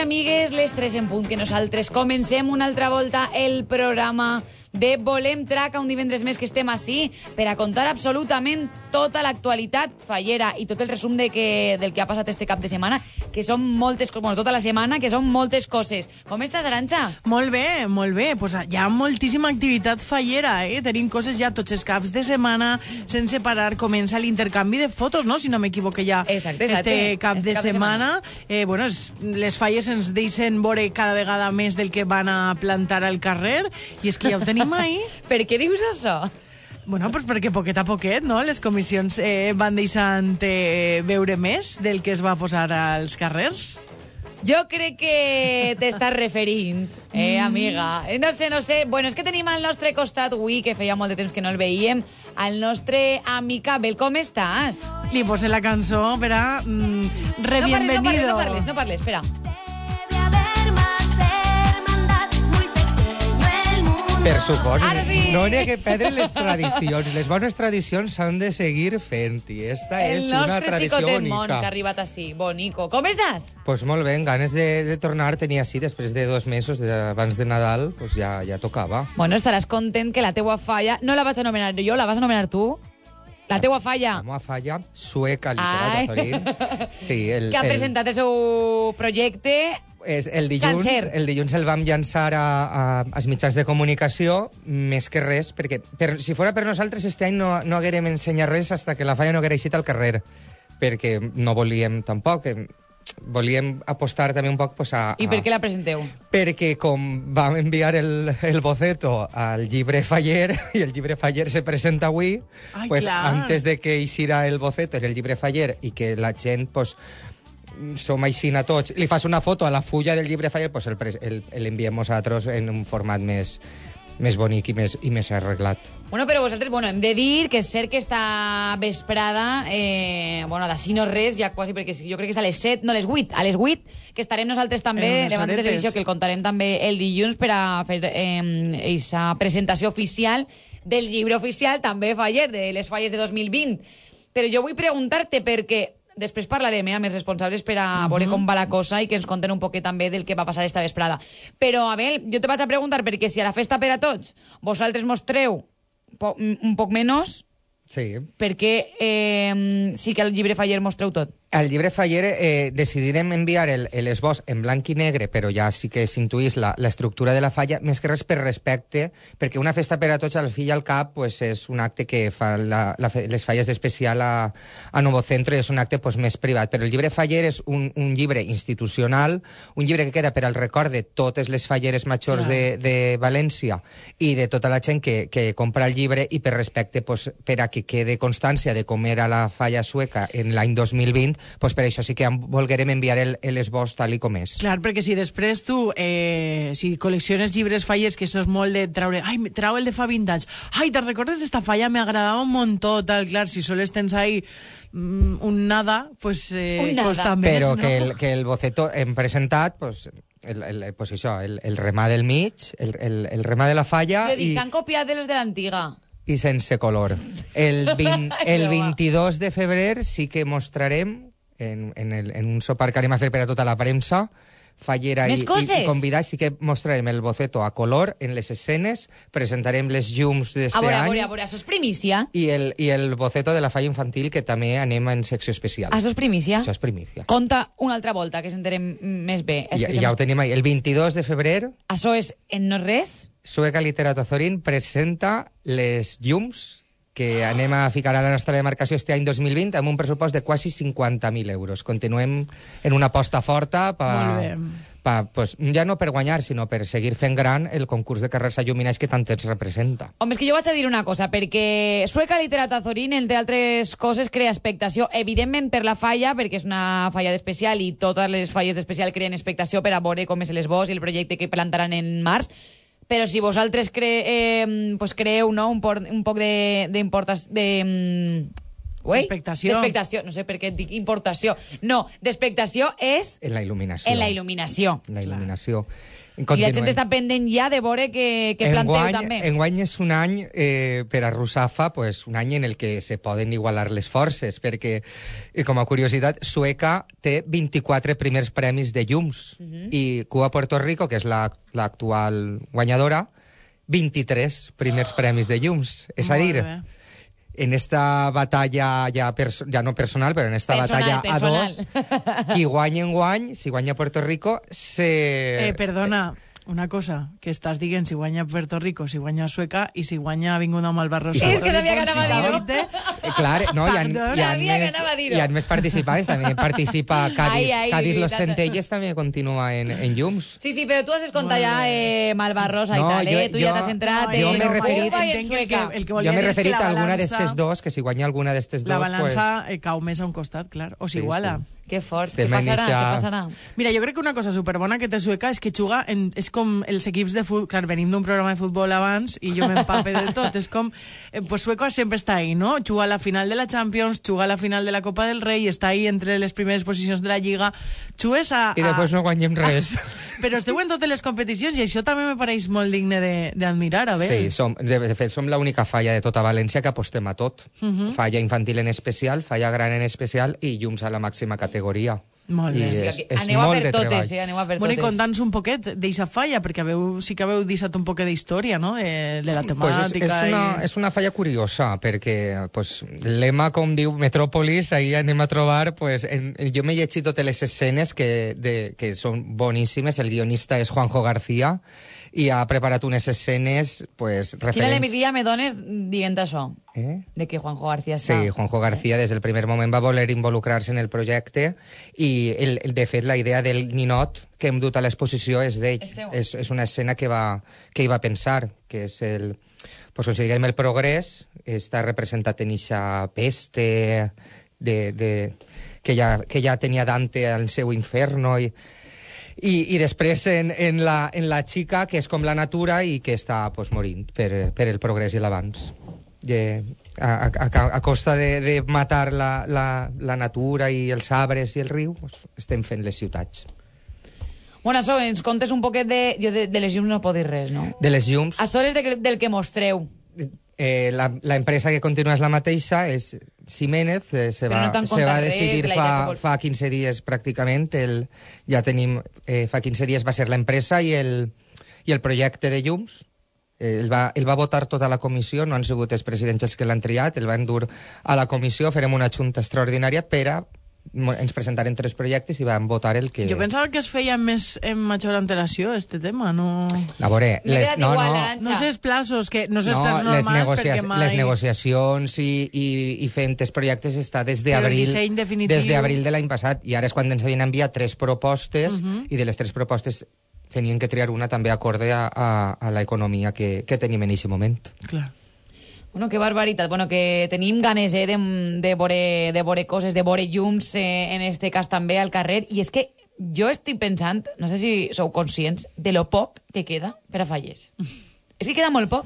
Amigues. Les 3 en punt que nosaltres comencem una altra volta el programa de Volem Traca, un divendres més que estem així per a contar absolutament tota l'actualitat fallera i tot el resum de que, del que ha passat este cap de setmana, que són moltes, bueno, tota la setmana, que són moltes coses. Com estàs, Aranxa? Molt bé, molt bé. Pues hi ha moltíssima activitat fallera, eh? Tenim coses ja tots els caps de setmana, sense parar. Comença l'intercanvi de fotos, no?, si no m'equivoque ja. Exacte, exacte. Este cap, Este de, cap de setmana. Eh, bueno, es, les falles ens deixen veure cada vegada més del que van a plantar al carrer, i és que ja ho tenim ahí. Per què dius això? Bueno, pues perquè poquet a poquet, no?, les comissions eh, van deixant eh, veure més del que es va posar als carrers. Jo crec que t'estàs referint, eh, amiga. Eh, No sé, no sé. Bueno, és que tenim al nostre costat avui, que feia molt de temps que no el veiem, al nostre amic Abel. Com estàs? Li posé la cançó per a mm, re No parles, no parles, no parles, espera. Per supòs, Ara sí. no n'hi ha que perdre les tradicions. Les bones tradicions s'han de seguir fent i esta El és una nostre tradició xicotet món que ha bonica. arribat així. Bonico. Com estàs? Pues molt bé, amb ganes de, de tornar, tenia així, després de dos mesos de, abans de Nadal, pues ja, ja tocava. Bueno, estaràs content que la teua falla... No la vaig anomenar jo, la vas anomenar tu? La teua falla. Vamos a falla, sueca, Ai. literal, Azorín. Sí, el, que ha el, presentat el seu projecte és el dilluns, Sencer. el dilluns el vam llançar a, a, als mitjans de comunicació, més que res, perquè per, si fora per nosaltres este any no, no haguérem ensenyat res hasta que la falla no haguera eixit al carrer, perquè no volíem tampoc, volíem apostar també un poc pues, a, I a, per què la presenteu? perquè com vam enviar el, el boceto al llibre Faller i el llibre Faller se presenta avui, Ai, pues, clar. antes de que eixira el boceto en el llibre Faller i que la gent pues, som així a tots, li fas una foto a la fulla del llibre Faller, pues el, pres- el, l'enviem nosaltres en un format més, més bonic i més, i més arreglat. Bueno, però vosaltres, bueno, hem de dir que és cert que esta vesprada, eh, bueno, d'ací no res, ja quasi, perquè jo crec que és a les 7, no, a les 8, a les 8, que estarem nosaltres també, unes davant de televisió, que el contarem també el dilluns per a fer eh, esa presentació oficial del llibre oficial, també Faller, de les falles de 2020. Però jo vull preguntar-te perquè després parlarem eh, amb els responsables per a veure com va la cosa i que ens conten un poquet també del que va passar esta vesprada. Però, Abel, jo te vaig a preguntar perquè si a la festa per a tots vosaltres mostreu po un poc menys, Sí. perquè eh, sí que el llibre Faller mostreu tot. Al llibre Faller eh, decidirem enviar el, el esbós en blanc i negre, però ja sí que s'intuís la, l'estructura de la falla, més que res per respecte, perquè una festa per a tots, al fi i al cap, pues, és un acte que fa la, la, les falles d'especial a, a Novo Centro i és un acte pues, més privat. Però el llibre Faller és un, un llibre institucional, un llibre que queda per al record de totes les falleres majors de, de València i de tota la gent que, que compra el llibre i per respecte pues, per a que quede constància de com era la falla sueca en l'any 2020, pues per això sí que volguérem enviar el, el esbós tal i com és. Clar, perquè si després tu, eh, si col·lecciones llibres falles, que això és molt de traure... Ai, trau el de fa 20 anys. Ai, te'n recordes d'esta falla? Me agradava un montó, tal. Clar, si sols tens ahí mm, un nada, pues eh, Un nada. costa més, Però no? que el, que el boceto hem presentat, pues, el, el, pues això, el, el remà del mig, el, el, el remà de la falla Jo dic, i, s'han copiat de los de l'antiga. i sense color. El, 20, el Broma. 22 de febrer sí que mostrarem en, en, el, en un sopar que anem a fer per a tota la premsa fallera i, i, convidats, sí que mostrarem el boceto a color en les escenes, presentarem les llums A d'este veure, a any veure, a veure, això és primícia. i el, i el boceto de la falla infantil que també anem en secció especial. Això és primícia. Això és primícia. Conta una altra volta, que s'enterem més bé. És Ja, que ja ho tenim ahí. El 22 de febrer, Això és en no res? Sueca Literato Azorín presenta les llums que anem a ficar a la nostra demarcació este any 2020 amb un pressupost de quasi 50.000 euros. Continuem en una aposta forta Molt bé. pa, pues, ja no per guanyar, sinó per seguir fent gran el concurs de carrers il·luminats que tant ens representa. Home, és que jo vaig a dir una cosa, perquè Sueca Literata Zorín, entre altres coses, crea expectació, evidentment per la falla, perquè és una falla d'especial i totes les falles d'especial creen expectació per a veure com és l'esbós i el projecte que plantaran en març, però si vosaltres cre eh, pues creeu no, un, por, un poc de, d'importació... De, mm, Ué? D'expectació. D'expectació. No sé per què et dic importació. No, d'expectació és En la il·luminació. en la il·luminació. La il·luminació. I la gent està pendent ja de veure que, que planteu enguany, també. Enguany és un any eh, per a Rusafa, pues, un any en el que se poden igualar les forces, perquè, com a curiositat, Sueca té 24 primers premis de llums Mhm. i Cuba Puerto Rico, que és la- l'actual guanyadora, 23 primers premis de llums. És a Molt dir, bé. En esta batalla perso ja no personal, però en esta Personal, batalla a dos, guanya en guany, si guanya Puerto Rico, se... Eh, perdona, una cosa, que estàs dient si guanya Puerto Rico, si guanya Sueca i si guanya Avinguda Malvarrosa. És que sabia que anava a dir-ho. Eh, clar, no, hi ha, hi ha, més, hi ha més participants, també participa Cádiz, Ai, ai, Cádiz Los. Centelles també continua en, en llums. Sí, sí, però tu has descomptat ja eh, Malvarrosa i No, tal, eh? jo- Tu ja t'has entrat en jo m'he en referit- i entenc que el que- el que Jo m'he referit a alguna d'estes dos, que si guanya alguna d'estes dos, La balança pues, eh, cau més a un costat, clar, o Sí, s'iguala. sí. Que Estem què passarà? iniciar- Què passarà? Mira, jo crec que una cosa superbona que té Sueca és que juga en, és com els equips de futbol, clar, venim d'un programa de futbol abans i jo m'empape de tot, és com eh, pues Sueca sempre està ahí, no? Juga a la final de la Champions, juga a la final de la Copa del Rei, està ahí entre les primeres posicions de la Lliga, jugues a... I després a... no guanyem res. Però esteu en totes les competicions i això també me pareix molt digne de- d'admirar, a veure. Sí, som, de, de fet, som l'única falla de tota València que apostem a tot. Mhm. Falla infantil en especial, falla gran en especial i llums a la màxima categoria. Molt I bé. és, O sigui, és aneu a molt per de totes, treball. eh? Aneu a per Bueno, i totes. conta'ns un poquet d'eixa falla, perquè haveu, sí que haveu deixat un poquet d'història, no?, de, de la Pues és, temàtica. és, una, i... és una falla curiosa, perquè pues, el lema, com diu Metròpolis, ahir anem a trobar... Pues, en, jo m'he llegit totes les escenes que, de, que són boníssimes. El guionista és Juanjo García i ha preparat unes escenes pues, Quina referents... alegria me dones dient això? Eh? De que Juanjo García està... Sí, Juanjo García des del primer moment va voler involucrar-se en el projecte i, el, el, de fet, la idea del ninot que hem dut a l'exposició és d'ell. És. És, és una escena que, va, que hi va pensar, que és el... Pues, com si diguem el progrés, està representat en eixa peste de, de, que, ja, que ja tenia Dante al seu inferno i, i, i després en, en, la, en la xica, que és com la natura i que està pues, morint per, per el progrés i l'avanç. A, a, a, a costa de, de matar la, la, la natura i els arbres i el riu, pues, estem fent les ciutats. Bueno, això, ens contes un poquet de... Jo de, de les llums no puc dir res, no? De les llums, A soles de, del que mostreu. eh, la, la empresa que continua és la mateixa, és Siménez, eh, se, va, no se va res, decidir fa, vol- fa 15 dies pràcticament, el, ja tenim, eh, fa 15 dies va ser l'empresa i el, i el projecte de llums, Eh, el, va, el va votar tota la comissió, no han sigut els presidents que l'han triat, el van dur a la comissió, farem una junta extraordinària per a ens presentaren tres projectes i van votar el que... Jo pensava que es feia més en major antelació, este tema, no... A veure, les, no, no. No sé els plaços, que no sé els no, plaços les, normals, negocia perquè mai... les negociacions i, i, i fent els projectes està des d'abril definitiu- des d'abril de l'any passat i ara és quan ens havien enviat tres propostes Mhm. i de les tres propostes tenien que triar una també acorde a, a, a l'economia que, que tenim en aquest moment. Clar. Bueno, que barbaritat. Bueno, que tenim ganes eh, de, de, veure, de veure coses, de veure llums, eh, en este cas també al carrer. I és que jo estic pensant, no sé si sou conscients, de lo poc que queda per a falles. és que queda molt poc.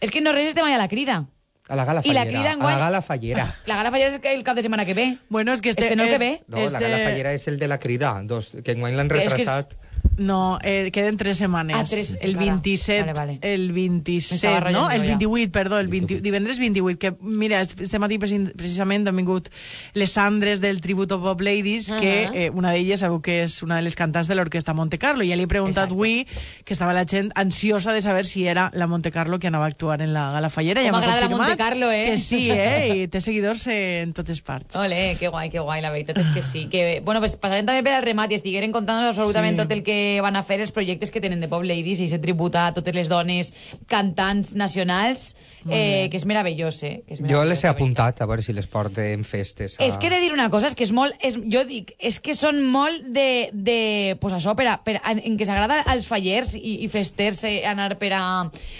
És que no res estem allà a la crida. A la gala I la fallera. crida a la gala fallera. La gala fallera és el, el cap de setmana que ve. Bueno, és que este... Este no el que és- ve. No, la este- gala fallera és el de la crida, dos, que enguany l'han Que és que és- retrasat. No, eh, queden tres setmanes. Ah, tres, el encara. 27, Vale, vale. el M'estava 27, ratllant no? El ja. 28, perdó, el 20, divendres 28, que mira, este matí preci- precisament han vingut les Sandres del Tributo Pop Ladies, que Ahà. eh, una d'elles sabeu que és una de les cantants de l'Orquestra Monte Carlo, i ja li he preguntat Exacte. avui que estava la gent ansiosa de saber si era la Monte Carlo que anava a actuar en la gala fallera. Com ja m'agrada la Monte Carlo, eh? Que sí, eh? I té seguidors eh, en totes parts. Ole, que guai, que guai, la veritat és que sí. Que, bueno, pues passarem també per al remat i estigueren contant absolutament Sí. tot el que que van a fer els projectes que tenen de Pop Ladies i se tributa a totes les dones cantants nacionals, eh, que és meravellós, eh? Que és Jo meravellós, les he apuntat a veure si les porte en festes. A... És que he de dir una cosa, és que és molt... És, jo dic, és que són molt de... de pues això, per a, per a, en què s'agrada als fallers i, i festers eh, anar per a,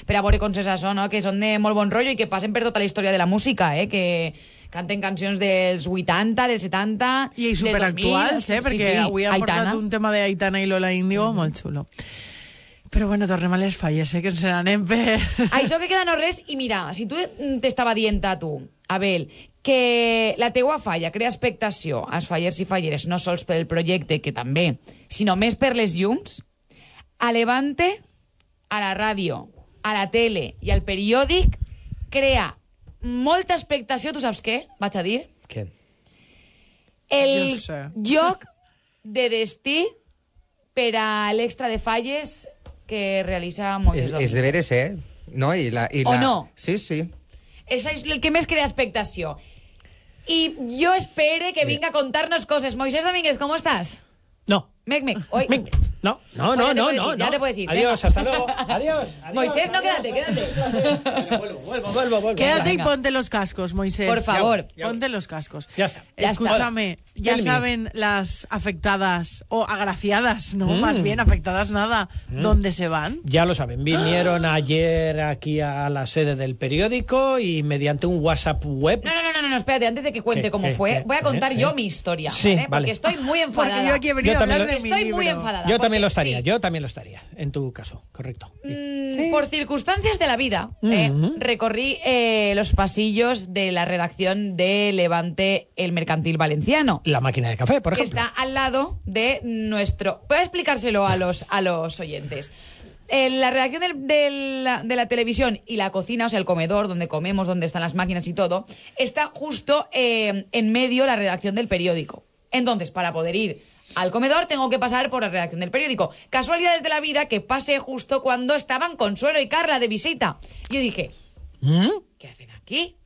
per a veure concerts això, no? que són de molt bon rotllo i que passen per tota la història de la música, eh? que canten cancions dels 80, dels 70... I superactuals, 2000, eh? Perquè avui ha Aitana. portat un tema d'Aitana i Lola Índigo molt xulo. Però bueno, tornem a les falles, eh? Que ens n'anem per... Això que queda no res, i mira, si tu t'estava dient a tu, Abel, que la teua falla crea expectació als fallers i falleres, no sols pel projecte, que també, sinó més per les llums, a Levante, a la ràdio, a la tele i al periòdic, crea molta expectació, tu saps què? Vaig a dir. Què? El Jo sé. lloc de destí per a l'extra de falles que realitza Moisés És, és de veres, eh? No? I la, i O la... no? Sí, sí. Això és el que més crea expectació. Y yo espere que venga a contarnos cosas. Moisés Domínguez, ¿cómo estás? No. Mec, mec. Hoy. Mec, mec. No, no, no, no, no, ya te puedes ir, Adiós, hasta luego. Adiós. Moisés, no, quédate, quédate. Vuelvo, vuelvo, vuelvo, vuelvo. Quédate y ponte los cascos, Moisés. Por favor. Ponte los cascos. Ya está. Escúchame, ya saben las afectadas o agraciadas, no, Mm. más bien afectadas nada, dónde se van. Ya lo saben, vinieron ayer aquí a la sede del periódico y mediante un WhatsApp web. No, no, no, no, no, espérate, antes de que cuente ¿Qué, cómo fue, voy a contar ¿Eh? yo ¿Eh? mi historia, Sí, ¿vale? Porque estoy muy enfadada. Porque yo aquí he venido a también hablar de mi Estoy muy enfadada. Yo también lo estaría, sí. yo también lo estaría, en tu caso, correcto. Mm, Por circunstancias de la vida, eh, recorrí eh, los pasillos de la redacción de Levante el Mercantil Valenciano. La máquina de café, por que ejemplo. está al lado de nuestro... Voy a explicárselo a los, a los oyentes. En la redacción del- de, la, de la televisión y la cocina, o sea, el comedor donde comemos, donde están las máquinas y todo, está justo eh, en medio la redacción del periódico. Entonces, para poder ir al comedor tengo que pasar por la redacción del periódico. Casualidades de la vida que pasé justo cuando estaban Consuelo y Carla de visita. Yo dije, ¿Mm? ¿qué hacen aquí?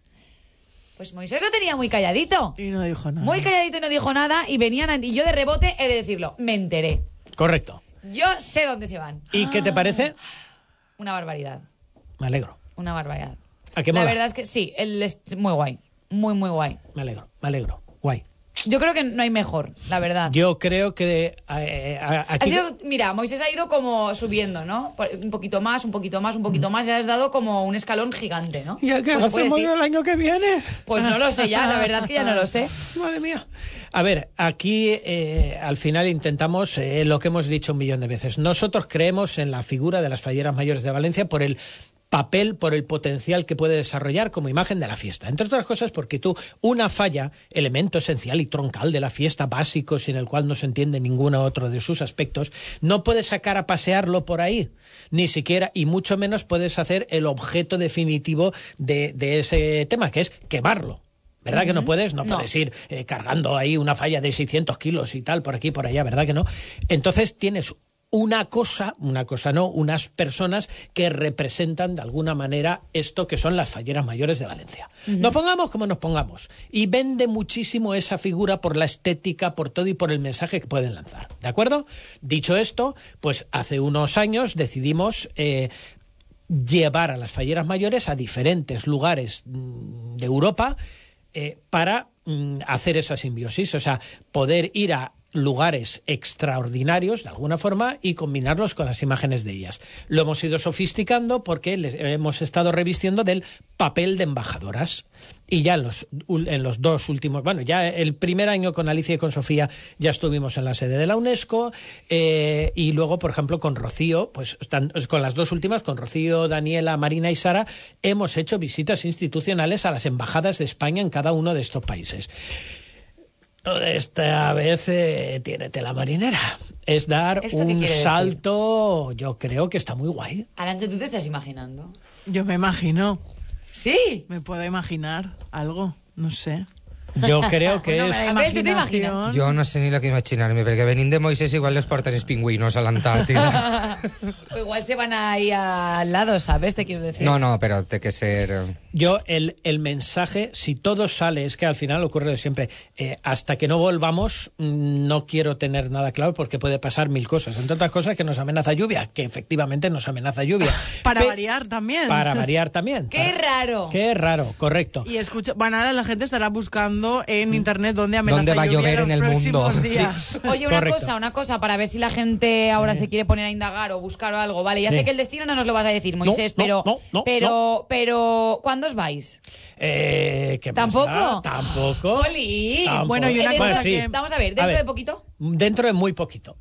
Pues Moisés lo tenía muy calladito. Y no dijo nada. Muy calladito y no dijo nada y venían a- y yo de rebote he de decirlo, me enteré. Correcto. Yo sé dónde se van. ¿Y qué te parece? Una barbaridad, Me alegro. una barbaridad. ¿A qué La mola? verdad es que sí, él es muy guay, muy muy guay. Me alegro, me alegro. Guay. Yo creo que no hay mejor, la verdad. Yo creo que eh, a- Ha sido, mira, Moisés ha ido como subiendo, ¿no? Un poquito más, un poquito más, un poquito más, y has dado como un escalón gigante, ¿no? ¿Y a qué Pues hacemos decir. el año que viene? Pues no lo sé ya, la verdad es que ya no lo sé. Madre mía. A ver, aquí eh, al final intentamos eh, lo que hemos dicho un millón de veces. Nosotros creemos en la figura de las falleras mayores de Valencia por el papel, por el potencial que puede desarrollar como imagen de la fiesta. Entre otras cosas porque tú, una falla, elemento esencial y troncal de la fiesta, básico, sin el cual no se entiende ninguno otro de sus aspectos, no puedes sacar a pasearlo por ahí, ni siquiera, y mucho menos puedes hacer el objeto definitivo de, de ese tema, que es quemarlo. ¿Verdad que no puedes? No, No. puedes ir eh, cargando ahí una falla de 600 kilos y tal, por aquí, por allá, ¿verdad que no? Entonces tienes una cosa, una cosa no, unas personas que representan de alguna manera esto que son las falleras mayores de Valencia. Nos pongamos como nos pongamos. Y vende muchísimo esa figura por la estética, por todo y por el mensaje que pueden lanzar. ¿De acuerdo? Dicho esto, pues hace unos años decidimos eh, llevar a las falleras mayores a diferentes lugares mm, de Europa eh, para mm, hacer esa simbiosis, o sea, poder ir a lugares extraordinarios de alguna forma y combinarlos con las imágenes de ellas. Lo hemos ido sofisticando porque les hemos estado revistiendo del papel de embajadoras. Y ya en los, en los dos últimos, bueno, ya el primer año con Alicia y con Sofía ya estuvimos en la sede de la UNESCO eh, y luego, por ejemplo, con Rocío, pues con las dos últimas, con Rocío, Daniela, Marina y Sara, hemos hecho visitas institucionales a las embajadas de España en cada uno de estos países. Esta vez eh, tiene tela marinera. Es dar ¿Esto qué un quiere decir? salto, yo creo que está muy guay. Arantxa, ¿tú te estás imaginando? Yo me imagino. Sí. Me puedo imaginar algo, no sé. Yo creo que Bueno, es... A ver, ¿tú te imaginas? Jo no sé ni lo que imaginar-me, perquè venint de Moisés igual les porten els pingüinos a l'Antàrtida. O igual se van ahí al lado, ¿sabes? Te quiero decir. No, no, però té que ser... Yo, el, el mensaje, si todo sale, es que al final ocurre lo de siempre. eh, hasta que no volvamos, mm, no quiero tener nada claro porque puede pasar mil cosas. Entre otras cosas, que nos amenaza lluvia, que efectivamente nos amenaza lluvia. Para Pe- variar también. Para variar también. ¡Qué Para- raro! Qué raro, correcto. Y escucha, bueno, ahora la gente estará buscando en internet dónde amenaza ¿Dónde va a llover en el mundo? días. Oye, una Correcto. cosa, una cosa, para ver si la gente ahora se quiere poner a indagar o buscar algo. Vale, ya Sí. sé que el destino no nos lo vas a decir, Moisés, no, pero, no, no, pero, pero, ¿cuándo os vais? Eh, ¿qué ¿Tampoco? da? Tampoco. Jolín. Tampoco. Bueno, y una cosa que- Vamos a ver, dentro de poquito. Dentro de muy poquito.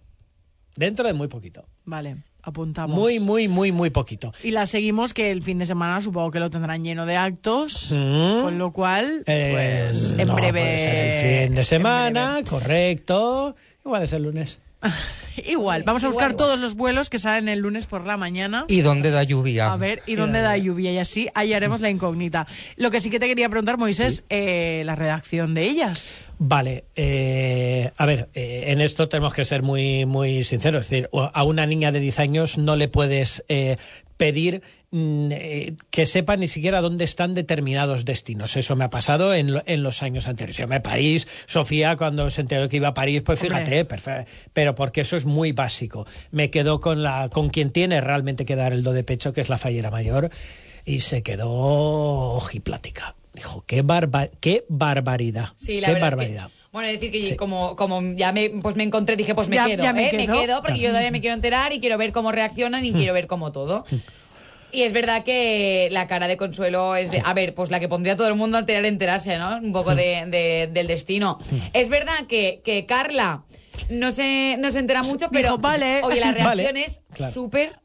Dentro de muy poquito. Vale, apuntamos. Muy, muy, muy, muy poquito. Y la seguimos que el fin de semana supongo que lo tendrán lleno de actos, Mm. con lo cual, Eh, pues en no, breve... puede ser el fin de semana, correcto. Igual es el lunes. Igual, vamos a buscar igual. todos los vuelos que salen el lunes por la mañana. ¿Y dónde da lluvia? A ver, ¿y dónde da lluvia? Y así hallaremos la incógnita. Lo que sí que te quería preguntar, Moisés, eh, la redacción de ellas. Vale, eh, a ver, eh, en esto tenemos que ser muy, muy sinceros. Es decir, a una niña de 10 años no le puedes eh, pedir que sepa ni siquiera dónde están determinados destinos. Eso me ha pasado en, lo- en los años anteriores. Yo me París, Sofía, cuando se enteró que iba a París, pues fíjate, perfe- pero porque eso es muy básico. Me quedó con, la, con quien tiene realmente que dar el do de pecho, que es la fallera mayor, y se quedó ojiplática. Dijo, qué, barba qué barbaridad. Sí, la qué verdad es que- barbaridad. bueno, decir que Sí. como, como ya me, pues me encontré, dije, pues me Ya- quedo, ya me ¿eh? me quedo. quedo, porque yo todavía me quiero enterar y quiero ver cómo reaccionan y quiero ver cómo todo. Y es verdad que la cara de Consuelo es de, a ver, pues la que pondría todo el mundo a tener enterarse, ¿no? Un poco de, de- del destino. Es verdad que, que Carla no se, no se entera mucho, pero Dijo, vale. oye, la reacción Vale, es claro. súper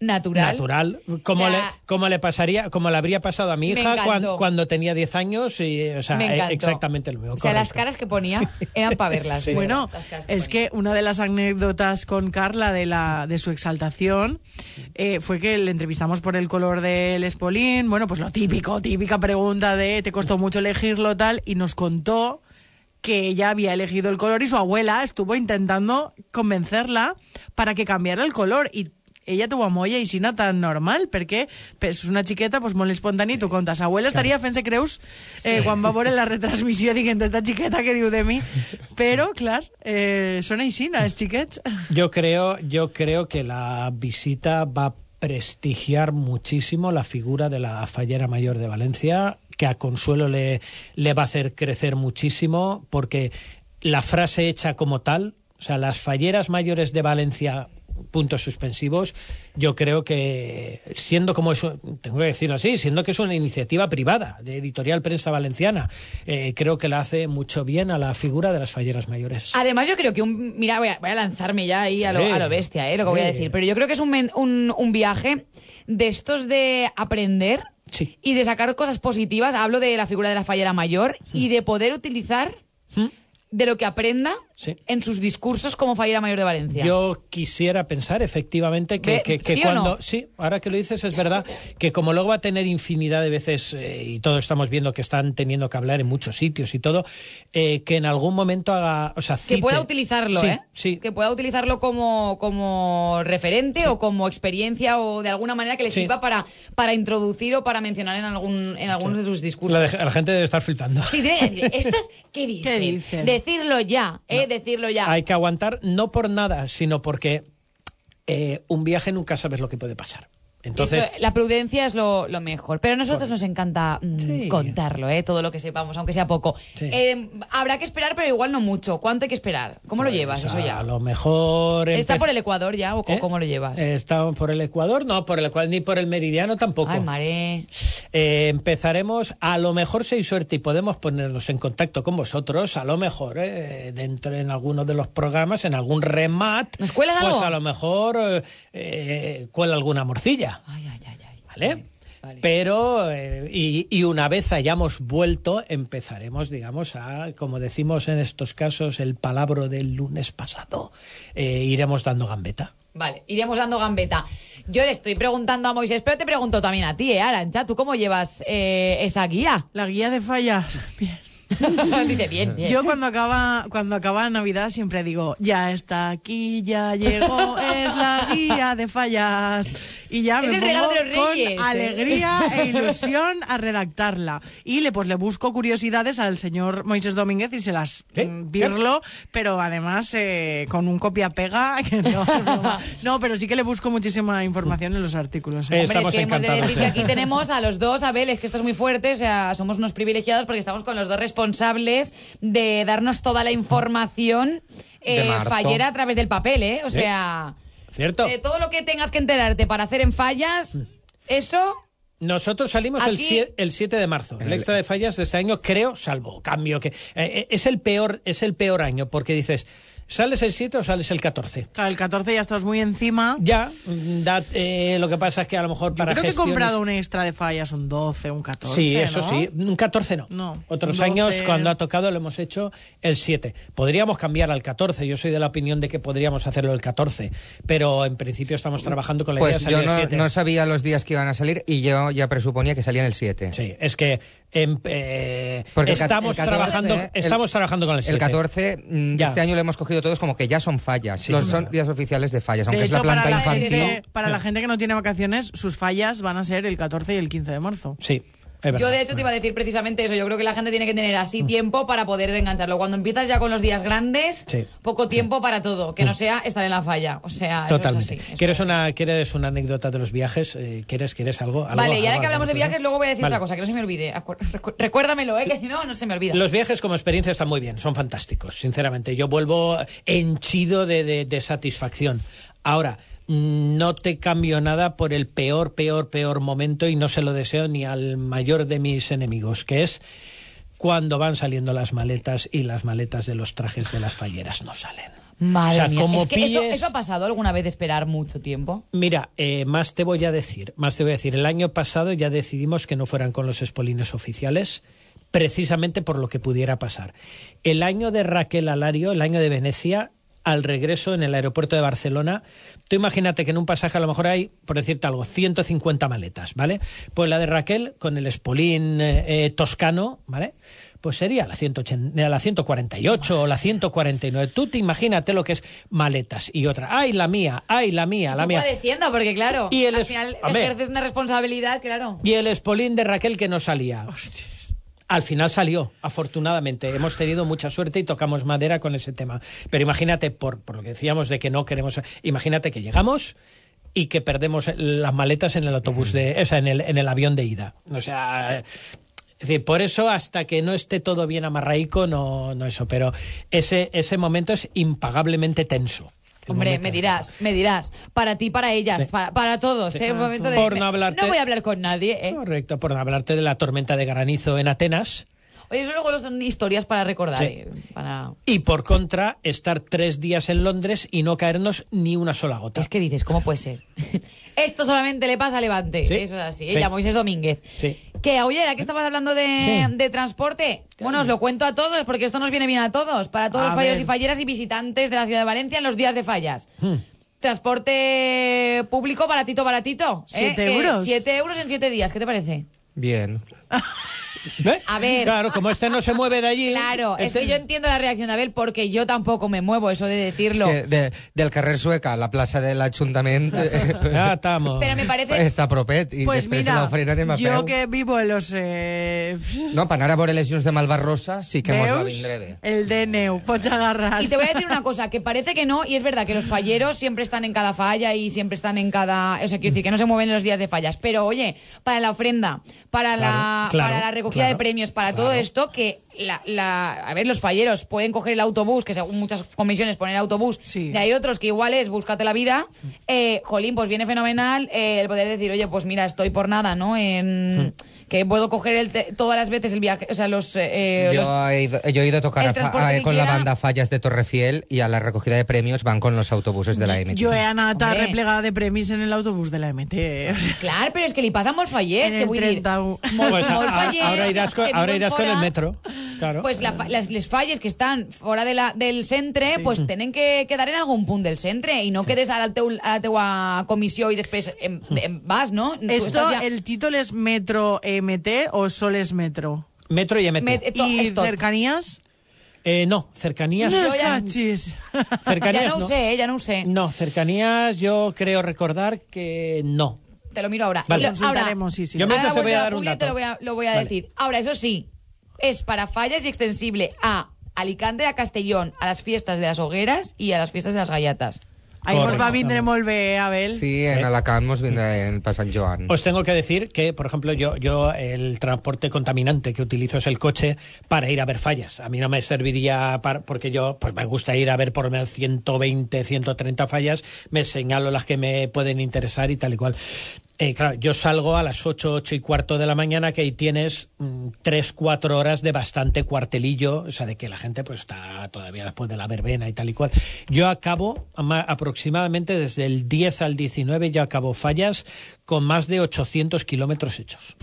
natural. natural, como, O sea, le, como le pasaría, como le habría pasado a mi hija cuando, tenía 10 años, y, o sea, Me e- exactamente lo mismo. O sea, las caras que ponía eran para verlas. Bueno, que es que una de las anécdotas con Carla de, la, de su exaltación eh, fue que le entrevistamos por el color del espolín. Bueno, pues lo típico, típica pregunta de ¿te costó mucho elegirlo tal? Y nos contó que ella había elegido el color y su abuela estuvo intentando convencerla para que cambiara el color y ella tuvo molla i sina tan normal, perquè és una xiqueta pues, molt espontània i tu contes. Abuela estaria fent-se creus eh, quan va veure la retransmissió dient esta xiqueta que diu de mi. Però, clar, eh, són així, els xiquets. Yo creo, yo creo que la visita va prestigiar muchísimo la figura de la fallera mayor de Valencia, que a Consuelo le, le va a hacer crecer muchísimo, porque la frase hecha como tal, o sea, las falleras mayores de Valencia puntos suspensivos, yo creo que siendo como eso, tengo que decirlo así, siendo que es una iniciativa privada de Editorial Prensa Valenciana, eh, creo que le hace mucho bien a la figura de las falleras mayores. Además, yo creo que un. Mira, voy a, voy a lanzarme ya ahí a lo, Sí. a lo bestia, ¿eh? Lo que voy a Sí. decir. Pero yo creo que es un, men- un, un viaje de estos de aprender Sí. y de sacar cosas positivas. Hablo de la figura de la fallera mayor y de poder utilizar ¿Mm? de lo que aprenda Sí. en sus discursos como fallera mayor de Valencia. Yo quisiera pensar efectivamente que, que- que ¿sí o cuando no? sí, ahora que lo dices es verdad que como luego va a tener infinidad de veces eh, y todos estamos viendo que están teniendo que hablar en muchos sitios y todo, eh, que en algún momento haga, o sea, que pueda utilizarlo, Sí, ¿eh? Sí. Que pueda utilizarlo como, como referente o como experiencia o de alguna manera que le Sí. sirva para, para introducir o para mencionar en algún en algunos de sus discursos. La, de- la gente debe estar flipando. Sí, tiene que decir, ¿esto es qué dicen? ¿Qué dicen? Decirlo ya, ¿eh? Decirlo ya. Hay que aguantar no por nada, sino porque eh, un viaje nunca sabes lo que puede pasar. Entonces, Eso, la prudencia es lo, lo mejor. Pero a nosotros nos encanta mm, Sí. contarlo, ¿eh? todo lo que sepamos, aunque sea poco. Sí. Eh, habrá que esperar, pero igual no mucho. ¿Cuánto hay que esperar? ¿Cómo lo pues, llevas eso A ya? lo mejor ¿Está por el Ecuador ya o ¿Eh? cómo lo llevas? ¿Está por el Ecuador? No, por el Ecuador ni por el Meridiano tampoco. Ay, maré. Eh, empezaremos, a lo mejor si hay suerte y podemos ponernos en contacto con vosotros, a lo mejor eh, dentro en alguno de los programas, en algún remat, ¿Nos cuelas pues algo? a lo mejor cuela alguna morcilla, Ay, ay, ay, ay. ¿vale? Vale. Pero, eh, y, y una vez hayamos vuelto, empezaremos, digamos, a, como decimos en estos casos, el palabro del lunes pasado, eh, iremos dando gambeta. Vale, iremos dando gambeta. Yo le estoy preguntando a Moisés, pero te pregunto también a ti, ¿eh, Arancha? ¿Tú cómo llevas eh, esa guía? La guía de fallas. Bien. Dice, bien, bien. Yo cuando acaba, cuando acaba Navidad siempre digo, ya está aquí, ya llegó, es la guía de fallas. Y ya Es me pongo con ¿eh? alegría e ilusión a redactarla. Y le, pues le busco curiosidades al señor Moisés Domínguez y se las ¿Sí? mm, pero además eh, con un copia-pega. no, no, pero sí que le busco muchísima información en los artículos. ¿eh? Eh, Hombre, Estamos es que hemos de encantados. decir que aquí tenemos a los dos, Abel, es que esto es muy fuerte, o sea, somos unos privilegiados porque estamos con los dos responsables de darnos toda la información eh, fallera a través del papel, ¿eh? O sea, ¿Cierto? de todo lo que tengas que enterarte para hacer en fallas, eso... Nosotros salimos el 7 de marzo. El extra de fallas de este año, creo, salvo cambio que eh, eh, es el peor es el peor año porque dices, ¿sales el 7 o sales el 14? Claro, el 14 ya estás muy encima. Ya, mm, da- eh, lo que pasa es que a lo mejor Yo para creo que he gestiones- comprado un extra de fallas, un 12, un 14. Sí, eso ¿no? sí. Un 14 no. No, Otros un 12. años, cuando ha tocado, lo hemos hecho el 7. Podríamos cambiar al 14. Yo soy de la opinión de que podríamos hacerlo el 14. Pero en principio estamos trabajando con la idea Pues de salir yo el no, 7. no sabía los días que iban a salir y yo ya presuponía que salían el 7. Sí, es que em, eh, el estamos, el 14, trabajando, el- estamos trabajando con el 7. El 14 mm, de Ya. este año lo hemos cogido todos como que ya son fallas. Sí, los son días oficiales de fallas, aunque De es la hecho, para planta la, infantil. gente, para la gente que no tiene vacaciones, sus fallas van a ser el 14 y el 15 de marzo. Sí, verdad. Yo de hecho te iba a decir precisamente eso. Yo creo que la gente tiene que tener Mm. así tiempo para poder engancharlo. Cuando empiezas ya con los días grandes, Sí. poco tiempo para todo. Que no sea estar en la falla. O sea, eso es Totalmente. así, eso ¿Quieres, es así. una, ¿Quieres una anécdota de los viajes? Eh, ¿Quieres, ¿Quieres algo? algo Vale, y ahora que hablamos de viajes, luego voy a decir Vale. otra cosa, que no se me olvide. Recuérdamelo, ¿eh? que si no, no se me olvida. Los viajes como experiencia están muy bien, son fantásticos, sinceramente. Yo vuelvo henchido de, de- de satisfacción. Ahora, mm, no te cambio nada por el peor, peor, peor momento y no se lo deseo ni al mayor de mis enemigos, que es cuando van saliendo las maletas y las maletas de los trajes de las falleras no salen. Madre O sea, mía, como es que pilles- eso ha pasado alguna vez de esperar mucho tiempo. Mira, eh, más te voy a decir, más te voy a decir. El año pasado ya decidimos que no fueran con los espolines oficiales, precisamente por lo que pudiera pasar. El año de Raquel Alario, el año de Venecia, al regreso en el aeropuerto de Barcelona, tú imagínate que en un pasaje a lo mejor hay, por decirte algo, 150 maletas, ¿vale? Pues la de Raquel con el espolín eh, eh, toscano, ¿vale? Pues sería la, 180, la 148 o la 149. Tú te imagínate lo que es maletas y otra. ¡Ay, la mía! ¡Ay, la mía! La mía! padeciendo, porque claro, Y el al final ejerces una responsabilidad, claro. Y el espolín de Raquel que no salía. Al final salió, afortunadamente. Hemos tenido mucha suerte y tocamos madera con ese tema. Pero imagínate, por, por lo que decíamos de que no queremos. Imagínate que llegamos y que perdemos las maletas en el autobús de. O sea, en el, en el avión de ida. O sea. Es decir, por eso hasta que no esté todo bien amarraico, no, no eso. Pero ese, ese momento es impagablemente tenso. Hombre, me dirás, me dirás. Para ti, para ellas, Sí. para, para todos. ¿eh? Un momento de- Por no hablarte- no voy a hablar con nadie. ¿eh? Correcto, por hablarte de la tormenta de granizo en Atenas. Oye, eso luego son historias para recordar. Sí. eh, Para... Y por contra, estar tres días en Londres y no caernos ni una sola gota. Es que dices, ¿cómo puede ser? Esto solamente le pasa a Levante. Sí. Eso es así. Sí. Ella, Moisés Domínguez. Sí. Que, oye, ¿a qué estabas hablando de, Sí. de transporte? Bueno, os lo cuento a todos porque esto nos viene bien a todos. Para todos A los falleros ver. y falleras y visitantes de la ciudad de Valencia en los días de fallas. Hmm. Transporte público baratito, baratito. ¿eh? Siete Que euros. Siete euros en siete días. ¿Qué te parece? Bien. ¿Eh? A ver. Claro, como este no se mueve de allí. Claro, es este- que yo entiendo la reacción de Abel porque yo tampoco me muevo, eso de Es decirlo. que de, del carrer Sueca a la plaça de l'Ajuntament Ya estamos. Pero me parece està propet i Pues després mira, se l'ofrena anem a yo peu. que vivo en los... Eh, No, per anar a veure les llums de Malvarrosa sí que mos va vindre bé. El DNU, pots agarrar. Y te voy a decir una cosa, que parece que no, y es verdad que los falleros siempre están en cada falla y siempre están en cada... O sea, quiero decir, que no se mueven en los días de fallas. Pero, oye, para la ofrenda, para, la, Claro, para la recogida claro, de premios, para todo esto, que la, la- a ver, los falleros pueden coger el autobús, que según muchas comisiones ponen el autobús, Sí. y hay otros que igual es búscate la vida. Eh, jolín, pues viene fenomenal eh, el poder decir, oye, pues mira, estoy por nada, ¿no? En, Que puedo coger el te- todas las veces el viaje, o sea, los... eh, los- Yo he, ido, yo he ido a tocar El a con la banda Fallas de Torrefiel y a la recogida de premios van con los autobuses de la MT. Jo he anat a Hombre. replegar de premis en l'autobús de la MT. O sea, Claro, pero es que li pasa a molts fallers, En que el vull dir... 31. Molt, Pues a- a- fallers ahora irás con, ahora irás con el metro. Claro. Pues la fa- les, les falles que estan fora de la, del centre pues tenen que quedar en algun punt del centre i no quedes a la, teu, a la teua comissió i després em, em vas, no? Esto, ja- el títol és Metro MT o sol és Metro? Metro y MT. Met- ¿Y cercanías? Eh, no, cercanías. No, ya- cercanías Ya no, lo sé, eh, ya no sé. No, cercanías yo creo recordar que no. Te lo miro ahora. Vale. Lo- Consultaremos, sí, sí. Yo ahora mientras te voy a dar un dato. lo voy a, lo voy a Vale. decir. Ahora, eso sí, es para fallas y extensible a Alicante, a Castellón, a las fiestas de las hogueras y a las fiestas de las gallatas. Ahí nos va a vindre molt bé, Abel. Sí, en Alacant nos vendrá en el San Joan. Os tengo que decir que, por ejemplo, yo, yo el transporte contaminante que utilizo es el coche para ir a ver fallas. A mí no me serviría para, porque yo pues me gusta ir a ver por lo menos 120, 130 fallas, me señalo las que me pueden interesar y tal y cual. Eh, claro, yo salgo a las 8, 8 y cuarto de la mañana, que ahí tienes 3, 4 horas de bastante cuartelillo, o sea, de que la gente pues está todavía después de la verbena y tal y cual. Yo acabo aproximadamente desde el 10 al 19, yo acabo fallas con más de 800 kilómetros hechos.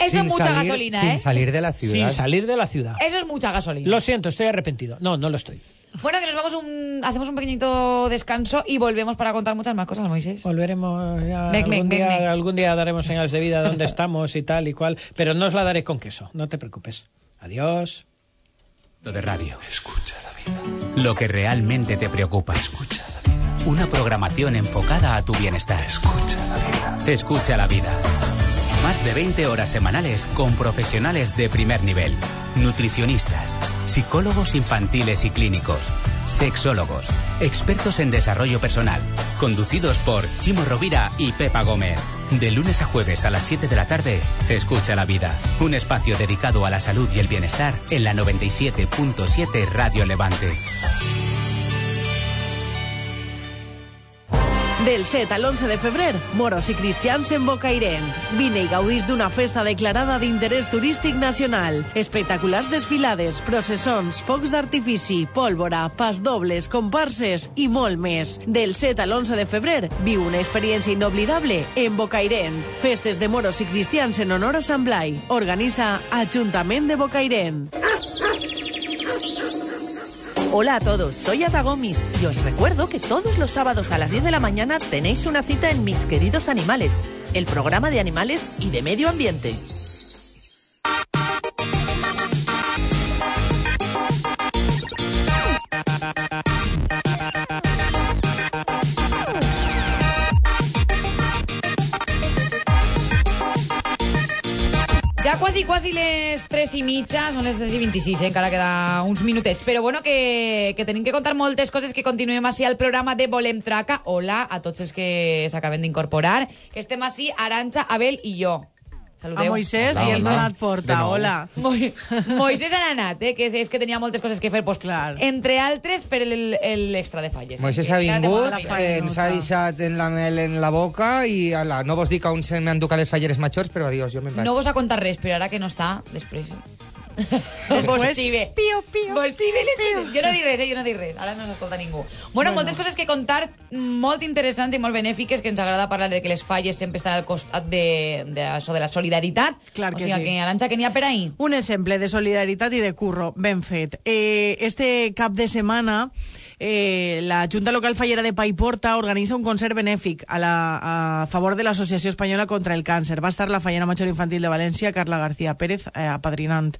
Eso es mucha salir, gasolina, sin ¿eh? salir de la ciudad. Sin salir de la ciudad. Eso es mucha gasolina. Lo siento, estoy arrepentido. No, no lo estoy. Bueno, que nos vamos un, hacemos un pequeñito descanso y volvemos para contar muchas más cosas, Moisés. Volveremos ya Ven, algún, ven, ven, día, algún día daremos señales de vida dónde estamos y tal y cual, pero no os la daré con queso, no te preocupes. Adiós. de radio. Escucha la vida. Lo que realmente te preocupa. Escucha la vida. Una programación enfocada a tu bienestar. Escucha la vida. Escucha la vida. Más de 20 horas semanales con profesionales de primer nivel. Nutricionistas, psicólogos infantiles y clínicos, sexólogos, expertos en desarrollo personal. Conducidos por Chimo Rovira y Pepa Gómez. De lunes a jueves a las 7 de la tarde, Escucha la vida. Un espacio dedicado a la salud y el bienestar en la 97.7 Radio Levante. Del 7 al 11 de febrer, moros i cristians en Bocairent. Vine i gaudís d'una festa declarada d'interès turístic nacional. Espectaculars desfilades, processons, focs d'artifici, pólvora, pas dobles, comparses i molt més. Del 7 al 11 de febrer, viu una experiència inoblidable en Bocairent. Festes de moros i cristians en honor a Sant Blai. Organitza Ajuntament de Bocairent. Hola a todos, soy Atagomis y os recuerdo que todos los sábados a las 10 de la mañana tenéis una cita en Mis Queridos Animales, el programa de animales y de medio ambiente. Quasi, quasi les 3 i mitja, són les 3 i 26, eh? encara queda uns minutets. Però bueno, que, que tenim que contar moltes coses, que continuem així al programa de Volem Traca. Hola a tots els que s'acaben d'incorporar, que estem així, Aranxa, Abel i jo. A Saludeu. Moisès Hola, i el. Donat Porta. Hola. Moi- Moisés han anat, eh? que és que tenia moltes coses que fer, pues, Clar. entre altres per el- el extra de falles. Moisés eh? ha vingut, eh, ens ha deixat en la mel en la boca i ala, no vos dic on se m'enduca les falleres majors, però adiós, jo me'n vaig. No vos ha contat res, però ara que no està, després... Després, pio, pio, Vos xive les coses. Jo no dic res, eh? jo no dic res. Ara no s'escolta ningú. Bueno, moltes coses que contar, molt interessants i molt benèfiques, que ens agrada parlar de que les falles sempre estan al costat de, de, això, de la solidaritat. Clar o que sigui, sí. que Aranxa, que n'hi ha per ahir? Un exemple de solidaritat i de curro, ben fet. Eh, este cap de setmana eh, la Junta Local Fallera de Paiporta organitza un concert benèfic a, la, a favor de l'Associació Espanyola contra el Càncer. Va estar la Fallera Major Infantil de València, Carla García Pérez, eh, apadrinant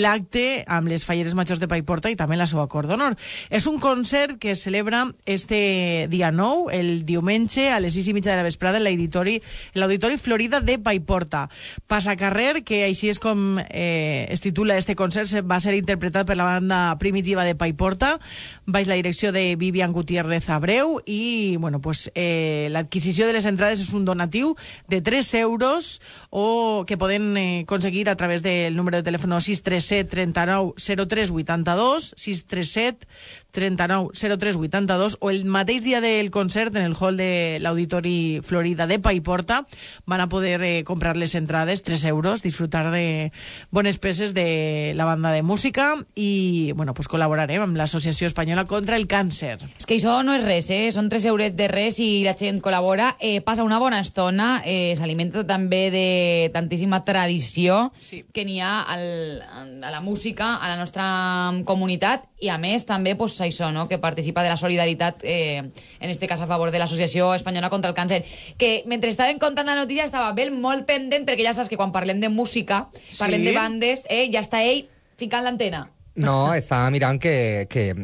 l'acte amb les Falleres Majors de Paiporta i també la seva cor d'honor. És un concert que es celebra este dia 9, el diumenge, a les 6 i mitja de la vesprada, en l'auditori Florida de Paiporta. Passacarrer, que així és com eh, es titula este concert, va ser interpretat per la banda primitiva de Paiporta, baix la direcció de Vivian Gutiérrez Abreu, i bueno, pues, eh, l'adquisició de les entrades és un donatiu de 3 euros o que poden eh, a través del número de telèfon 637 39 03 82, 637 39 03 82, o el mateix dia del concert en el hall de l'Auditori Florida de Paiporta van a poder eh, comprar les entrades, 3 euros, disfrutar de bones peces de la banda de música i bueno, pues col·laborarem amb l'Associació Espanyola contra el Càncer. És que això no és res, eh? Són 3 euros de res i la gent col·labora, eh, passa una bona estona, eh, s'alimenta també de tantíssima tradició Sí. que n'hi ha al, a la música, a la nostra comunitat i a més també pues, això, no? que participa de la solidaritat eh, en este cas a favor de l'Associació Espanyola contra el Càncer que mentre estaven contant la notícia estava ben molt pendent perquè ja saps que quan parlem de música parlem Sí. de bandes, eh, ja està ell ficant l'antena No, estava mirant que, que,